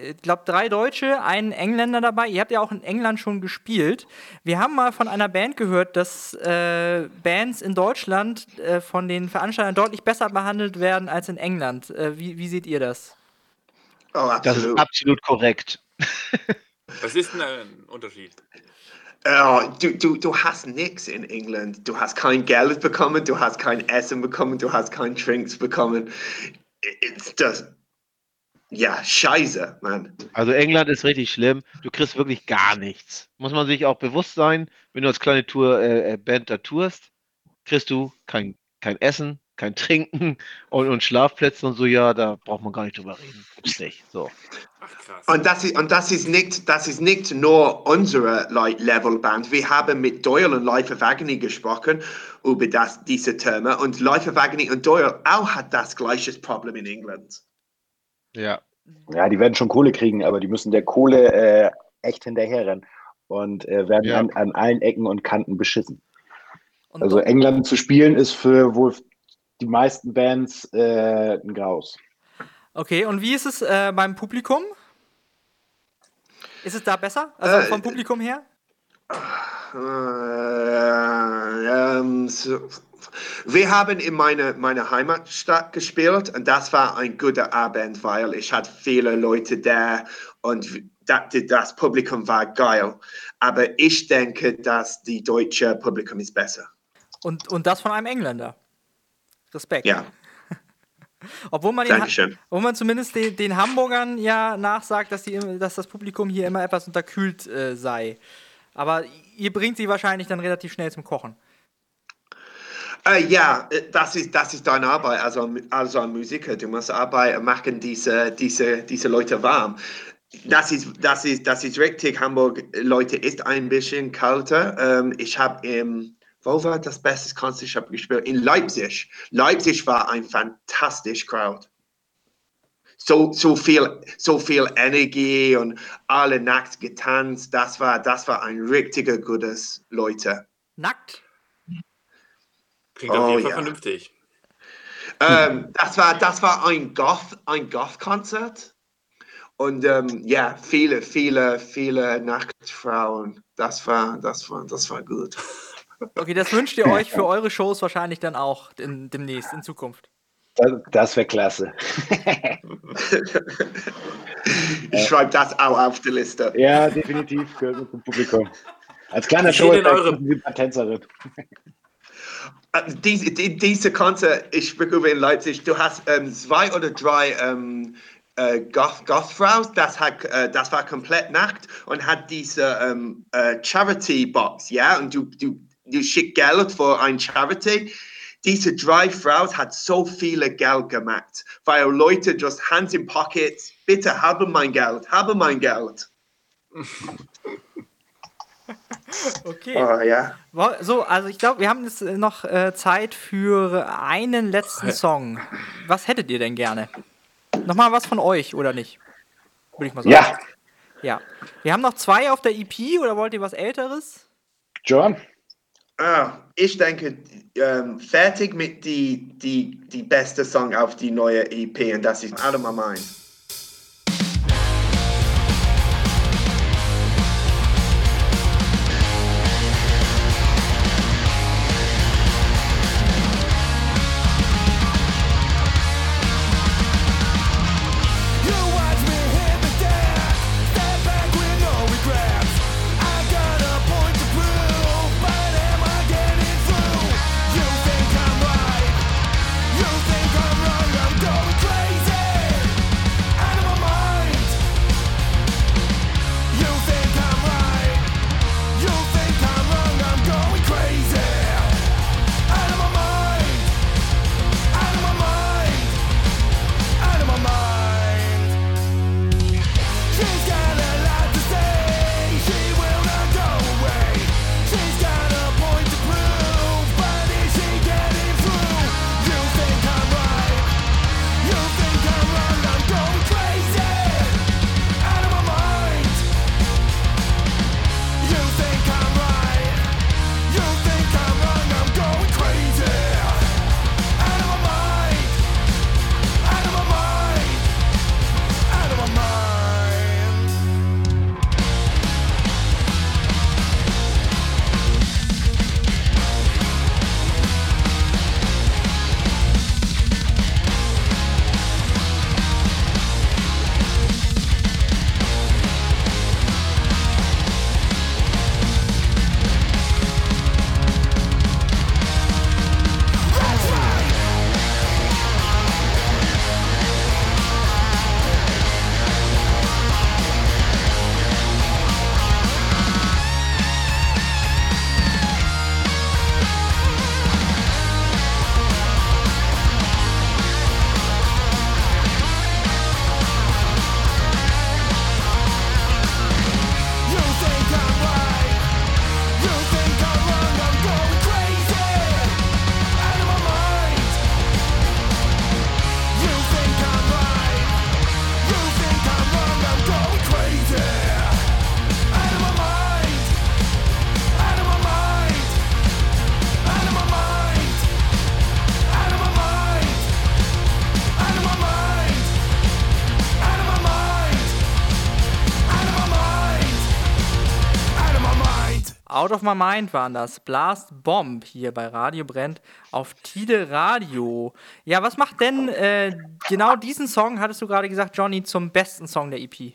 ich glaube, drei Deutsche, einen Engländer dabei. Ihr habt ja auch in England schon gespielt. Wir haben mal von einer Band gehört, dass äh, Bands in Deutschland äh, von den Veranstaltern deutlich besser behandelt werden als in England. Äh, wie, wie seht ihr das? Oh, Das ist absolut. absolut korrekt. Was ist denn ein Unterschied? Oh, du, du, du hast nichts in England. Du hast kein Geld bekommen, du hast kein Essen bekommen, du hast kein Trinks bekommen. It's just, ja, scheiße, Mann. Also England ist richtig schlimm. Du kriegst wirklich gar nichts. Muss man sich auch bewusst sein, wenn du als kleine Tour, äh, äh, Band da tourst, kriegst du kein, kein Essen, kein Trinken und, und Schlafplätze und so, ja, da braucht man gar nicht drüber reden. Gibt's nicht. So. Ach. Und das ist, und das ist, nicht, das ist nicht nur unsere like, Levelband. Wir haben mit Doyle und Life Agony gesprochen über das, diese Terme. Und Life Agony und Doyle auch hat das gleiche Problem in England. Ja. Ja, die werden schon Kohle kriegen, aber die müssen der Kohle äh, echt hinterherrennen und äh, werden Ja. an, an allen Ecken und Kanten beschissen. Und Also England zu spielen ist für wohl die meisten Bands äh, ein Graus. okay, und wie ist es äh, beim Publikum? Ist es da besser? Also Äh, vom Publikum her? Äh, ähm, so. Wir haben in meiner meine Heimatstadt gespielt und das war ein guter Abend, weil ich hatte viele Leute da und das, Publikum war geil. Aber ich denke, dass die deutsche Publikum ist besser. Und, und das von einem Engländer. Respekt. Ja, Obwohl man, den, obwohl man zumindest den, den Hamburgern ja nachsagt, dass, die, dass das Publikum hier immer etwas unterkühlt äh, sei. Aber ihr bringt sie wahrscheinlich dann relativ schnell zum Kochen. Äh, ja, äh, das ist, das ist deine Arbeit also, also ein Musiker. Du musst Arbeit machen, diese, diese, diese Leute warm. Das ist, das, ist, das ist richtig. Hamburg, äh, Leute, ist ein bisschen kälter. Ähm, ich habe im, wo war das beste Konzert, ich habe gespielt? In Leipzig. Leipzig war ein fantastisch Crowd. So, so, viel, so viel Energie und alle nackt getanzt. Das war, das war ein richtiger gutes Leute. Nackt? Klingt auf Oh, jeden Fall ja. vernünftig. Ähm, das, war, das war ein Goth, ein Goth-Konzert. Und ähm, ja, viele, viele, viele Nachtfrauen. Das war, das war, das war gut. Okay, das wünscht ihr euch für eure Shows wahrscheinlich dann auch in, demnächst, in Zukunft. Das, das wäre klasse. Ich schreibe das auch auf die Liste. ja, definitiv gehört mit zum Publikum. Als kleiner Show eure- ist Tänzerin. Äh, Diese, die, diese Konzert, ich über in Leipzig, du hast ähm, zwei oder drei ähm, äh, Goth, das, äh, das war komplett nackt und hat diese ähm, äh, Charity-Box, ja, und du, du, du schickst Geld für ein Charity. Diese drei Frauen hat so viele Geld gemacht, weil Leute just hands in pockets, bitte habe mein Geld, habe mein Geld. Okay. Oh ja. So, also ich glaube, wir haben jetzt äh, noch äh, Zeit für einen letzten Song. Was hättet ihr denn gerne? Nochmal was von euch, oder nicht? Würde ich mal sagen. Ja, Ja. Wir haben noch zwei auf der EP, oder wollt ihr was Älteres? John. Ah, ich denke, ähm, fertig mit die, die, die beste Song auf die neue EP und das ist Out of My Mind. Out of My Mind waren das. Blast Bomb hier bei Radio Brennt auf Tide Radio. Ja, was macht denn äh, genau diesen Song, hattest du gerade gesagt, Johnny, zum besten Song der EP?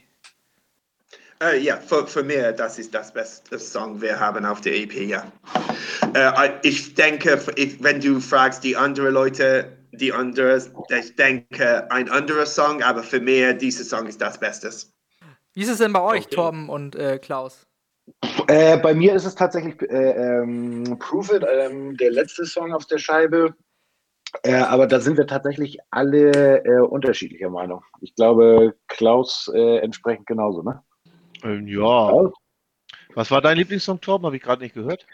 Äh, ja, für, für mich, das ist das beste Song, wir haben auf der EP, ja. Äh, ich denke, wenn du fragst die anderen Leute, die anderen, ich denke, ein anderer Song, aber für mich, dieser Song ist das Beste. Wie ist es denn bei euch, Okay. Torben und äh, Klaus? Äh, bei mir ist es tatsächlich äh, ähm, Prove It, ähm, der letzte Song auf der Scheibe. Äh, aber da sind wir tatsächlich alle äh, unterschiedlicher Meinung. Ich glaube, Klaus äh, entsprechend genauso, ne? Ähm, ja. Was war dein Lieblingssong, Torben? Habe ich gerade nicht gehört.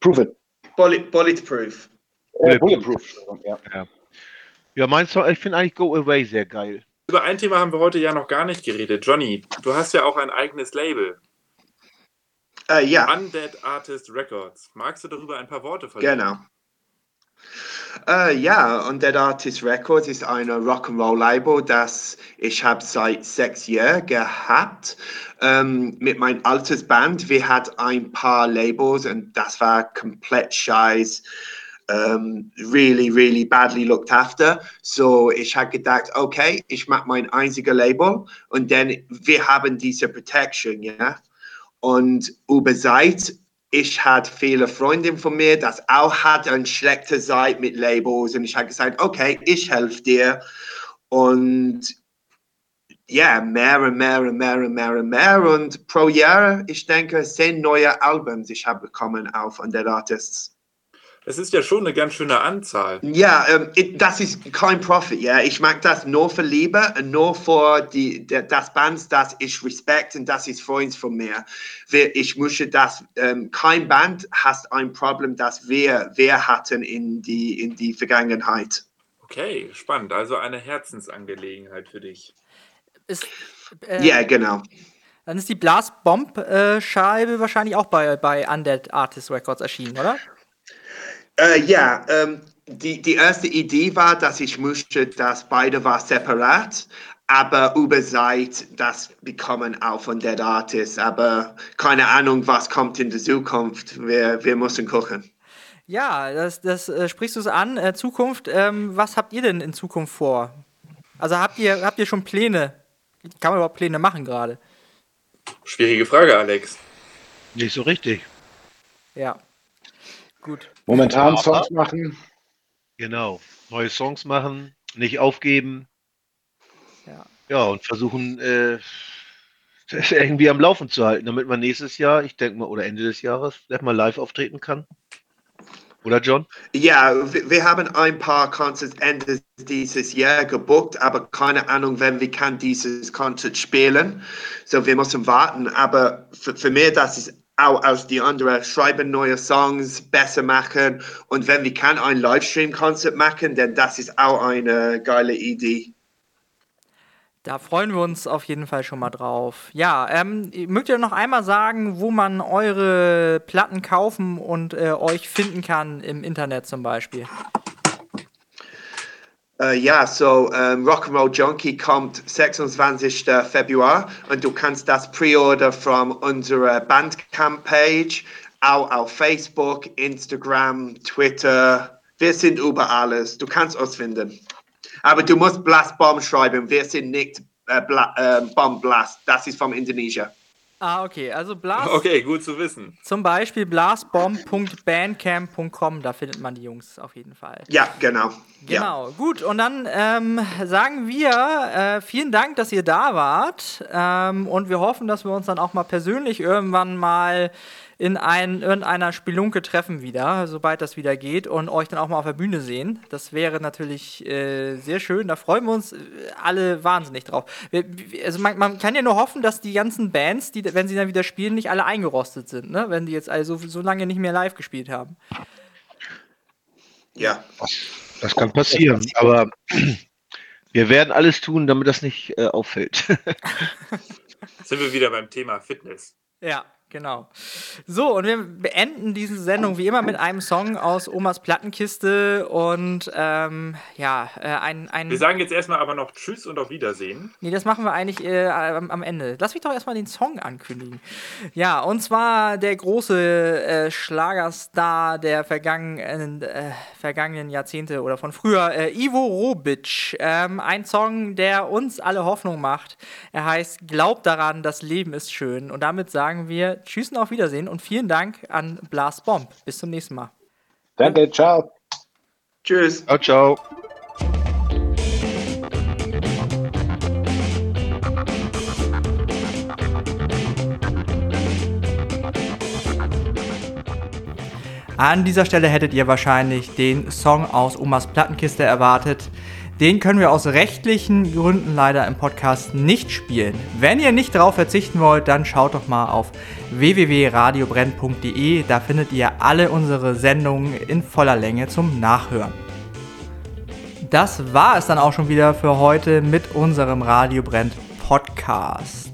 Prove It. Bullet, Bulletproof. Äh, Bulletproof. Ja. Ja, mein Song, ich finde eigentlich Go Away sehr geil. Über ein Thema haben wir heute ja noch gar nicht geredet. Johnny, du hast ja auch ein eigenes Label. Äh, ja. Undead Artist Records. Magst du darüber ein paar Worte verlieren? Genau. Äh, ja, und Dead Artist Records ist ein Rock'n'Roll-Label, das ich habe seit sechs Jahren gehabt. Ähm, mit meinem altes Band, wir hatten ein paar Labels und das war komplett scheiß. Um, really, really badly looked after. So ich habe gedacht, okay, ich mache mein einziger Label und dann wir haben diese Protection, ja. Und über Zeit ich hatte viele Freundinnen von mir, das auch hat eine schlechte Seite mit Labels. Und ich habe gesagt, okay, ich helfe dir. Und ja, mehr und mehr und mehr und mehr und mehr. Und pro Jahr, ich denke, zehn neue Albums ich habe bekommen auf von den Artists. Es ist ja schon eine ganz schöne Anzahl. Ja, ähm, it- das ist kein Profit, ja. Ich mag das nur für Liebe und nur für die, der, das Band, das ich respekt und das ist Freund von mir. Wir, ich möchte das, ähm, kein Band hat ein Problem, das wir, wir hatten in die, in die Vergangenheit. Okay, spannend. Also eine Herzensangelegenheit für dich. Ist, äh, Ja, genau. Dann ist die Blast-Bomb-Scheibe wahrscheinlich auch bei, bei Undead Artist Records erschienen, oder? Äh, ja, ähm, die, die erste Idee war, dass ich möchte, dass beide war separat, aber über Zeit das bekommen auch von Dead Artists, aber keine Ahnung, was kommt in der Zukunft. Wir, wir müssen gucken. Ja, das, das äh, sprichst du es an. Äh, Zukunft, ähm, was habt ihr denn in Zukunft vor? Also habt ihr, habt ihr schon Pläne? Kann man überhaupt Pläne machen gerade? Schwierige Frage, Alex. Nicht so richtig. Ja. Gut. Momentan Aber- Songs machen. Genau. Neue Songs machen, nicht aufgeben. Ja. Ja, und versuchen, äh, das irgendwie am Laufen zu halten, damit man nächstes Jahr, ich denke mal, oder Ende des Jahres, vielleicht mal live auftreten kann. Oder John? Ja, wir, haben ein paar Concerts Ende dieses Jahr gebucht, aber keine Ahnung, wenn wir kann dieses Konzert spielen. So, wir müssen warten. Aber für, für mich, das ist auch aus die anderen, schreiben neue Songs, besser machen. Und wenn wir kann ein Livestream-Konzert machen, dann das ist auch eine geile Idee. Da freuen wir uns auf jeden Fall schon mal drauf. Ja, ähm, mögt ihr noch einmal sagen, wo man eure Platten kaufen und äh, euch finden kann im Internet zum Beispiel? Äh, ja, so ähm, Rock'n'Roll Junkie kommt 26. Februar und du kannst das pre-order von unserer Bandcamp-Page, auch auf Facebook, Instagram, Twitter. Wir sind über alles. Du kannst uns finden. Aber du musst Blast Bomb schreiben. Wir sind nicht äh, Bla äh, Bomb Blast. Das ist vom Indonesien. Ah, okay. Also Blast, Okay, gut zu wissen. zum Beispiel blastbomb.bandcamp.com, da findet man die Jungs auf jeden Fall. Ja, genau. Ja. Genau, gut. Und dann ähm, sagen wir äh, vielen Dank, dass ihr da wart. Ähm, und wir hoffen, dass wir uns dann auch mal persönlich irgendwann mal in ein, irgendeiner Spelunke treffen wieder, sobald das wieder geht und euch dann auch mal auf der Bühne sehen. Das wäre natürlich äh, sehr schön. Da freuen wir uns äh, alle wahnsinnig drauf. Wir- also man, man kann ja nur hoffen, dass die ganzen Bands, die, wenn sie dann wieder spielen, nicht alle eingerostet sind, ne? wenn die jetzt also so lange nicht mehr live gespielt haben. Ja. Das kann passieren, aber wir werden alles tun, damit das nicht äh, auffällt. Sind wir wieder beim Thema Fitness. Ja, genau. So, und wir beenden diese Sendung wie immer mit einem Song aus Omas Plattenkiste und ähm, ja, äh, ein, ein. Wir sagen jetzt erstmal aber noch Tschüss und auf Wiedersehen. Nee, das machen wir eigentlich äh, am, am Ende. Lass mich doch erstmal den Song ankündigen. Ja, und zwar der große äh, Schlagerstar der vergangenen, äh, vergangenen Jahrzehnte oder von früher, äh, Ivo Robic. Ähm, ein Song, der uns alle Hoffnung macht. Er heißt Glaub daran, das Leben ist schön. Und damit sagen wir Tschüss und auf Wiedersehen und vielen Dank an Blast Bomb. Bis zum nächsten Mal. Danke, ciao. Tschüss. ciao, ciao. An dieser Stelle hättet ihr wahrscheinlich den Song aus Omas Plattenkiste erwartet. Den können wir aus rechtlichen Gründen leider im Podcast nicht spielen. Wenn ihr nicht darauf verzichten wollt, dann schaut doch mal auf www.radiobrenn.de. Da findet ihr alle unsere Sendungen in voller Länge zum Nachhören. Das war es dann auch schon wieder für heute mit unserem Radio Brennt Podcast.